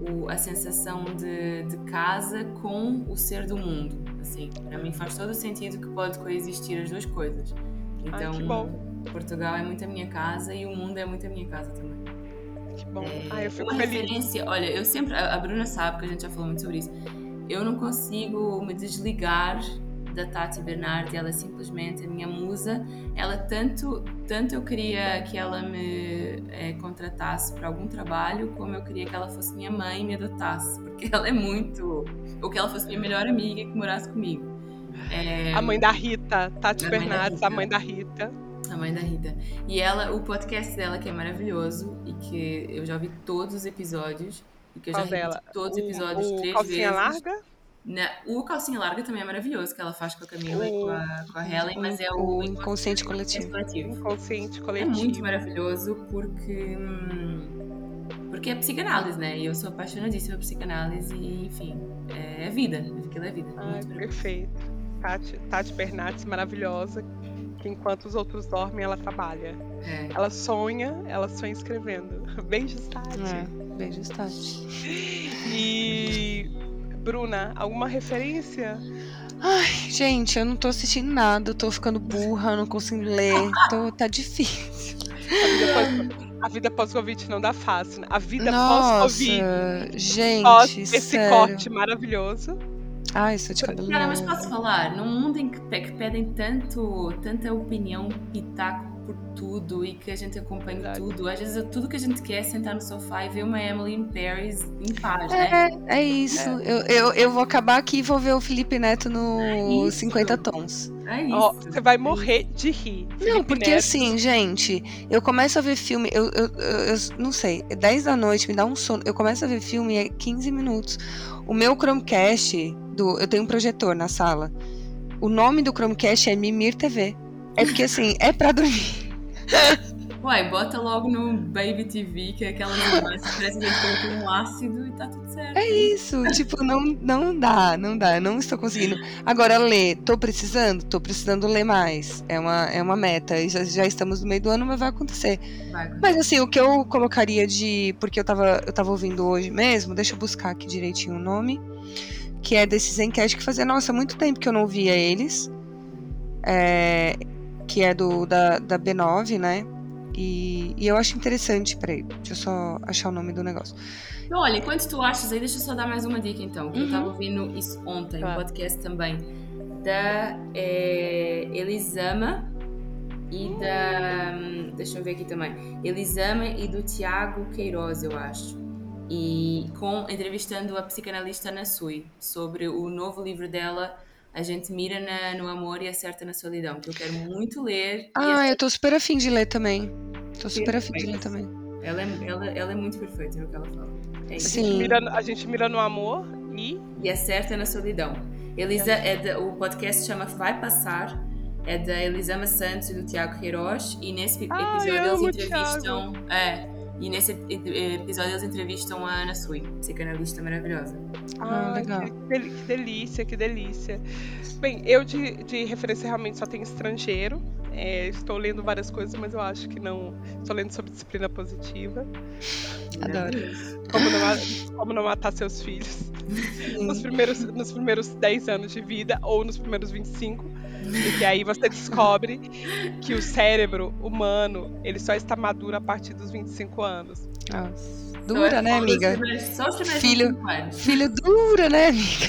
o, a sensação de, de, casa com o ser do mundo. Assim, para mim faz todo o sentido que pode coexistir as duas coisas. Então, Ai, Portugal é muito a minha casa e o mundo é muito a minha casa também. Que bom. É, Ai, eu fico uma feliz. referência, olha, eu sempre, a Bruna sabe que a gente já falou muito sobre isso eu não consigo me desligar da Tati Bernardi, ela é simplesmente a minha musa. Ela tanto, tanto eu queria que ela me é, contratasse para algum trabalho, como eu queria que ela fosse minha mãe e me adotasse, porque ela é muito, ou que ela fosse minha melhor amiga que morasse comigo. É, a mãe da Rita, Tati a Bernardes, a mãe da Rita. A mãe da Rita. E ela, o podcast dela que é maravilhoso e que eu já ouvi todos os episódios porque eu Qual já dela? todos os episódios o, o três calcinha vezes. larga? Né? O calcinha larga também é maravilhoso, que ela faz com a Camila e com a, com a Helen, mas é o, o inconsciente coletivo. coletivo. Inconsciente coletivo. É muito maravilhoso porque. Hum, porque é psicanálise, né? E eu sou apaixonadíssima por psicanálise e, enfim, é, é vida. Aquilo é vida. Ai, perfeito. Tati, Tati Bernardes, maravilhosa, que enquanto os outros dormem, ela trabalha. É. Ela sonha, ela sonha escrevendo. Beijos, Tati. É, beijos, Tati. E Bruna, alguma referência? Ai, gente, eu não tô assistindo nada, eu tô ficando burra, não consigo ler, tô, tá difícil. A vida pós-Covid não dá fácil, né? A vida pós-Covid. Gente, pós esse sério. corte maravilhoso. Ai, isso de cabelo Cara, mas posso falar? Num mundo em que, que pedem tanto, tanta opinião, pitaco por tudo e que a gente acompanha Verdade. tudo. Às vezes tudo que a gente quer é sentar no sofá e ver uma Emily in Paris em paz, é, né? É isso. É. Eu, eu, eu vou acabar aqui e vou ver o Felipe Neto no é 50 Tons. É isso. Oh, você vai morrer de rir. Não, Felipe porque Neto. assim, gente, eu começo a ver filme, eu, eu, eu, eu não sei, 10 da noite, me dá um sono. Eu começo a ver filme é 15 minutos. O meu Chromecast, do, eu tenho um projetor na sala. O nome do Chromecast é Mimir TV. É porque assim, é pra dormir. Uai, bota logo no Baby TV, que é aquela imagens que parece que a gente colocou um ácido e tá tudo certo. É isso, tipo, não, não dá, não dá, não estou conseguindo. Agora, ler, tô precisando? Tô precisando ler mais. É uma, é uma meta. E já, já estamos no meio do ano, mas vai acontecer. Vai acontecer. Mas assim, o que eu colocaria de. Porque eu tava, eu tava ouvindo hoje mesmo, deixa eu buscar aqui direitinho o nome. Que é desses Zencast que fazia, nossa, muito tempo que eu não via eles. É, que é do da, da B9, né? E, e eu acho interessante, peraí, deixa eu só achar o nome do negócio. Então, olha, enquanto tu achas aí, deixa eu só dar mais uma dica então. Que uhum. eu estava ouvindo isso ontem, claro. um podcast também, da é, Elisama e da. Deixa eu ver aqui também. Elisama e do Tiago Queiroz, eu acho. e com entrevistando a psicanalista Ana Sui sobre o novo livro dela a gente mira na, no amor e acerta na solidão que eu quero muito ler ah eu tô super afim de ler também. Tô super afim de ler também. Ela é, ela, ela é muito perfeita no que ela fala. É a, gente mira, a gente mira no amor e e acerta na solidão. Elisa é de, o podcast chama Vai Passar é da Elisama Santos e do Tiago Queiroz e nesse episódio eles entrevistam é e nesse episódio eles entrevistam a Ana Sui, psicanalista maravilhosa. Ah, legal. Que, que, delícia, que delícia. Bem, eu de, de referência realmente só tenho estrangeiro. É, estou lendo várias coisas, mas eu acho que não. Estou lendo sobre disciplina positiva. Adoro. Como não, como não matar seus filhos. nos, primeiros, nos primeiros 10 anos de vida ou nos primeiros 25. Porque aí você descobre que o cérebro humano ele só está maduro a partir dos 25 anos. Nossa. Dura, né, amiga? Só os filho, filho dura, né, amiga?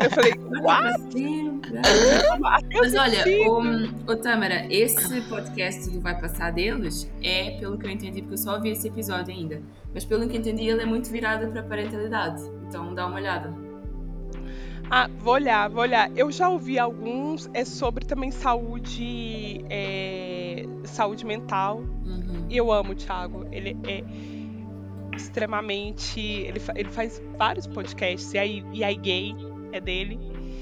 É, eu falei, what? Mas olha, o, o Tamara, esse podcast do Vai Passar deles é, pelo que eu entendi, porque eu só vi esse episódio ainda, mas pelo que entendi, ele é muito virado para a parentalidade. Então dá uma olhada. Ah, vou olhar, vou olhar. Eu já ouvi alguns, é sobre também saúde, é, saúde mental. Uhum. E eu amo o Thiago. Ele é extremamente. Ele, ele faz vários podcasts. E aí, e aí gay é dele.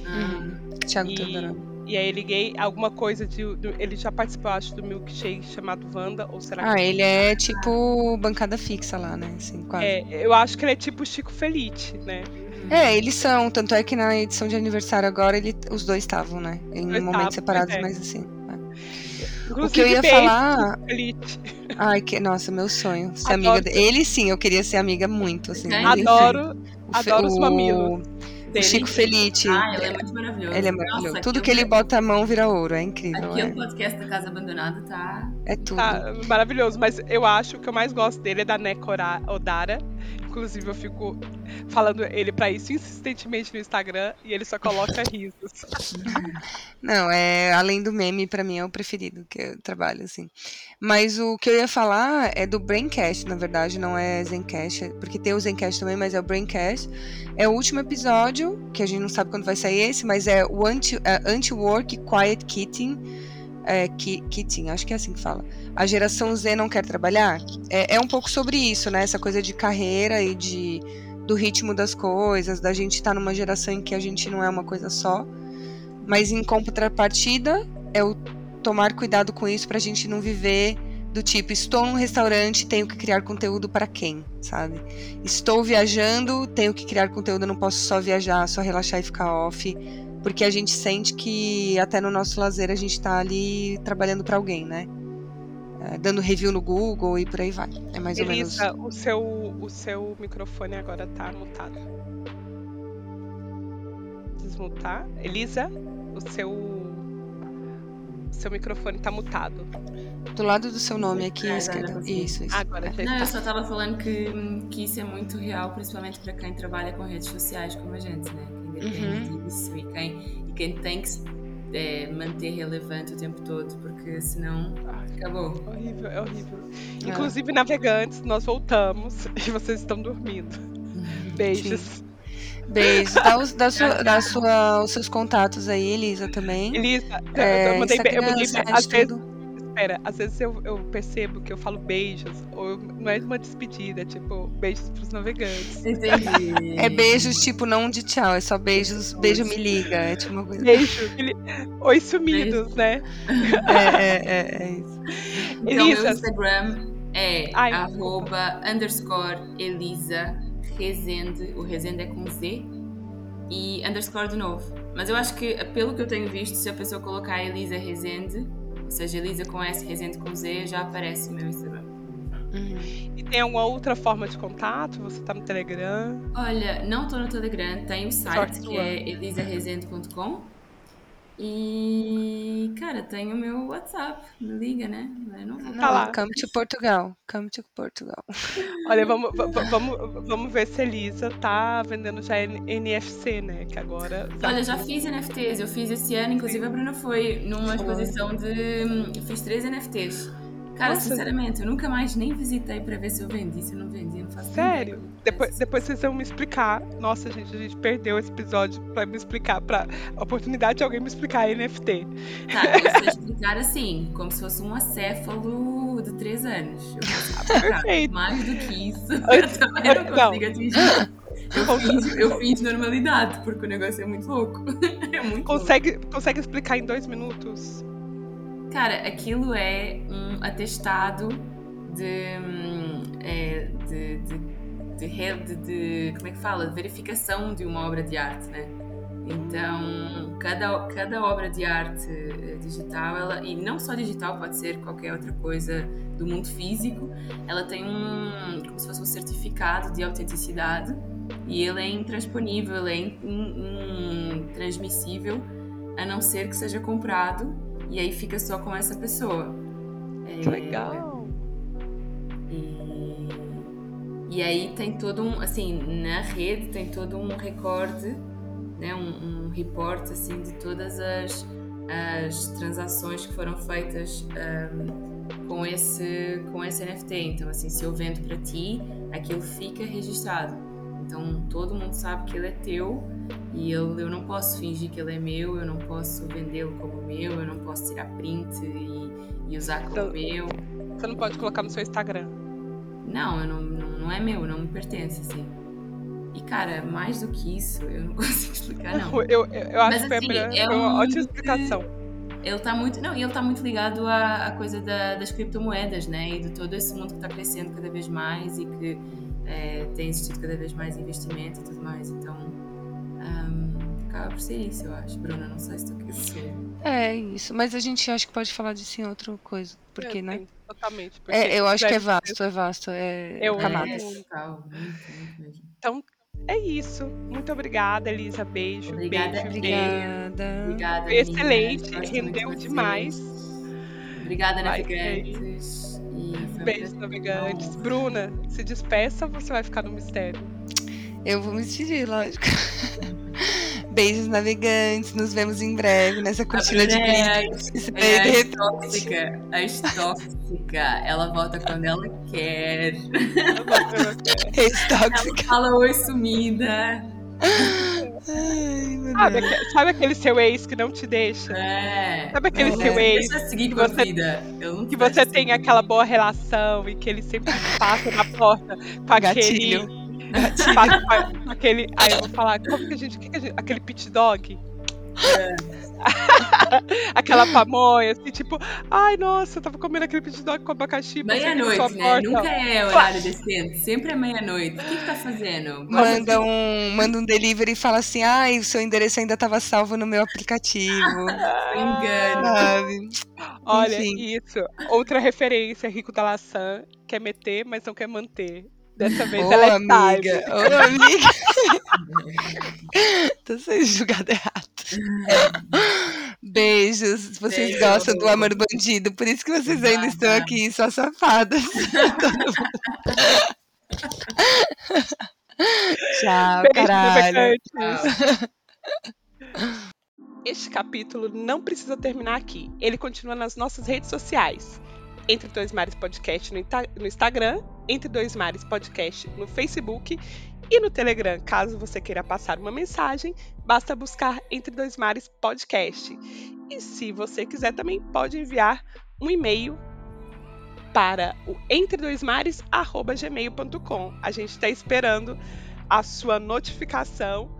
Uhum. Thiago e, e aí ele gay, alguma coisa de. ele já participou, acho, do milkshake chamado Wanda, ou será ah, que. Ah, ele é tipo bancada fixa lá, né? Assim, quase. É, eu acho que ele é tipo Chico Felite, né? É, eles são, tanto é que na edição de aniversário agora ele, os dois estavam, né? Em dois momentos separados, é. mas assim. É. O que eu ia falar. Elite. Ai, que nossa, meu sonho. Ser adoro. amiga dele. Ele sim, eu queria ser amiga muito, assim. Adoro, adoro o, os mamilos. O Chico Felite. Ah, ele é muito maravilhoso. Ele é maravilhoso. Nossa, Tudo que ele bota a mão vira ouro, é incrível. Aqui é. o podcast da Casa Abandonada tá. É tudo. Tá maravilhoso, mas eu acho que o mais gosto dele é da Neko Odara. Inclusive, eu fico falando ele para isso insistentemente no Instagram e ele só coloca risos. Não, é além do meme, para mim é o preferido que eu trabalho, assim. Mas o que eu ia falar é do Braincast, na verdade, não é Zencast, porque tem o Zencast também, mas é o Braincast. É o último episódio, que a gente não sabe quando vai sair esse, mas é o Anti-Work Anti Quiet Quitting é, Keating, acho que é assim que fala. A geração Z não quer trabalhar. É, é um pouco sobre isso, né? Essa coisa de carreira e de do ritmo das coisas, da gente estar tá numa geração em que a gente não é uma coisa só. Mas em contrapartida, é o tomar cuidado com isso para a gente não viver do tipo, estou num restaurante, tenho que criar conteúdo para quem, sabe? Estou viajando, tenho que criar conteúdo, não posso só viajar, só relaxar e ficar off porque a gente sente que até no nosso lazer a gente está ali trabalhando para alguém, né? É, dando review no Google e por aí vai. É mais Elisa, ou menos. o seu, o seu microfone agora tá mutado. Desmutar. Elisa, o seu seu microfone tá mutado. Do lado do seu nome aqui à esquerda. Isso, isso. Agora já Não, está. eu só tava falando que, que isso é muito real, principalmente para quem trabalha com redes sociais como a gente, né? depende uhum. disso e quem, e quem tem que é, manter relevante o tempo todo, porque senão acabou. É horrível, é horrível. É. Inclusive, navegantes, nós voltamos e vocês estão dormindo. Beijos. Sim. Beijo. Dá, os, dá, sua, dá sua, os seus contatos aí, Elisa, também. Elisa, é, eu mandei, eu mandei às vezes, espera, às vezes eu, eu percebo que eu falo beijos, ou não é uma despedida, é tipo, beijos pros navegantes. Entendi. é beijos, tipo, não de tchau, é só beijos, beijo me liga, é tipo uma coisa. Beijo, oi sumidos, beijo. né? É, é, é, é isso. Então, Elisa. meu Instagram é Ai, arroba underscore Elisa Rezende, o Rezende é com Z, e underscore de novo. Mas eu acho que, pelo que eu tenho visto, se a pessoa colocar Elisa Rezende, ou seja, Elisa com S, Resende com Z, já aparece no meu Instagram. Uhum. E tem alguma outra forma de contato? Você tá no Telegram? Olha, não tô no Telegram, tem o site que é elisaresende.com e, cara, tem o meu WhatsApp, me liga, né? Eu não vou tá lá. Come to Portugal, come to Portugal. Olha, vamos, vamos, vamos ver se a Elisa tá vendendo já NFC, né? Que agora. Olha, já fiz NFTs, eu fiz esse ano, inclusive a Bruna foi numa exposição de. Eu fiz três NFTs. Cara, Nossa. sinceramente, eu nunca mais nem visitei para ver se eu vendi, se eu não vendi, eu não faço Sério? Depois, depois vocês vão me explicar. Nossa, gente, a gente perdeu esse episódio pra me explicar, pra a oportunidade de alguém me explicar NFT. Tá, eu explicar assim, como se fosse um acéfalo de 3 anos. Eu explicar. Perfeito. Mais do que isso, eu também não Não. consigo atingir. Eu finjo, eu finjo normalidade, porque o negócio é muito louco. É muito louco. Consegue, consegue explicar em dois minutos? Cara, aquilo é um atestado de, hum, é, de, de, de, de- como é que fala? De verificação de uma obra de arte, né? Então, cada, cada obra de arte eh, digital, ela, e não só digital, pode ser qualquer outra coisa do mundo físico, ela tem um, como se fosse um certificado de autenticidade e ele é intransponível, é in- in- intransmissível, a não ser que seja comprado e aí fica só com essa pessoa. É, Que legal. E, e aí tem todo um, assim, na rede tem todo um recorde, né, um, um report assim de todas as, as transações que foram feitas ahm, com esse com esse NFT. Então assim, se eu vendo para ti, aquilo fica registado. Então todo mundo sabe que ele é teu e ele, eu não posso fingir que ele é meu, eu não posso vendê-lo como meu, eu não posso tirar print e, e usar como Então- meu. Você não pode colocar no seu Instagram. Não, eu não, não, não é meu, não me pertence, assim. E, cara, mais do que isso, eu não consigo explicar, não. Eu, eu, eu acho Mas, que foi, assim, melhor, é uma um ótima explicação. Ele tá muito, não, e ele tá muito ligado à, à coisa da- das criptomoedas, né? E de todo esse mundo que está crescendo cada vez mais e que é, tem existido cada vez mais investimento e tudo mais. Então, ahm, acaba por ser isso, eu acho. Bruna, não sei se tu quer dizer. É isso, mas a gente acha que pode falar disso em outra coisa, porque, É, né? sim, totalmente. porque É, eu acho que é vasto, é vasto, é Eu camadas. É, total, muito, muito mesmo. É isso. Muito obrigada, Elisa. Beijo. Obrigada, beijo, Elisa. beijo. Obrigada. Obrigada, excelente, rendeu demais. Obrigada, Vai, navegantes. Um Beijos, navegantes. Bruna, se despeça ou você vai ficar no mistério? Eu vou me despedir, lógico. Beijos navegantes, nos vemos em breve nessa cortina de É. Isso é, de a repente. tóxica, a estóxica, ela volta quando ela quer. Ex-tóxica. Fala oi sumida. Ai, Sabe, Deus. aque- sabe aquele seu ex que não te deixa? É. Sabe aquele É. seu ex Deixa seguir que você- vida. Que você tem seguir. aquela boa relação e que ele sempre passa na porta com aquele. Gatilho. Passa com aquele. Aí eu vou falar, como que a gente. que que a gente- aquele pit dog? aquela pamonha, assim, tipo, ai, nossa, eu tava comendo aquele pit dog com abacaxi. Meia-noite, né? porta. Nunca é horário decente. Sempre é meia-noite. O que, que tá fazendo? Manda um, manda um delivery e fala assim: ai, o seu endereço ainda estava salvo no meu aplicativo. Engano. Sabe? Olha, Enfim. isso. Outra referência, Rico da Laçã, quer meter, mas não quer manter. Dessa vez Ô, ela é amiga, time. ô, amiga. Tô sendo julgada errado. Beijos. Vocês Beijo. gostam do amor bandido, por isso que vocês ainda estão aqui, só safadas. Tchau, Beijo, caralho. Este capítulo não precisa terminar aqui. Ele continua nas nossas redes sociais. Entre Dois Mares Podcast no, no Instagram, Entre Dois Mares Podcast no Facebook e no Telegram. Caso você queira passar uma mensagem, basta buscar Entre Dois Mares Podcast. E se você quiser também pode enviar um e-mail para o entredoismares@gmail.com. A gente está esperando a sua notificação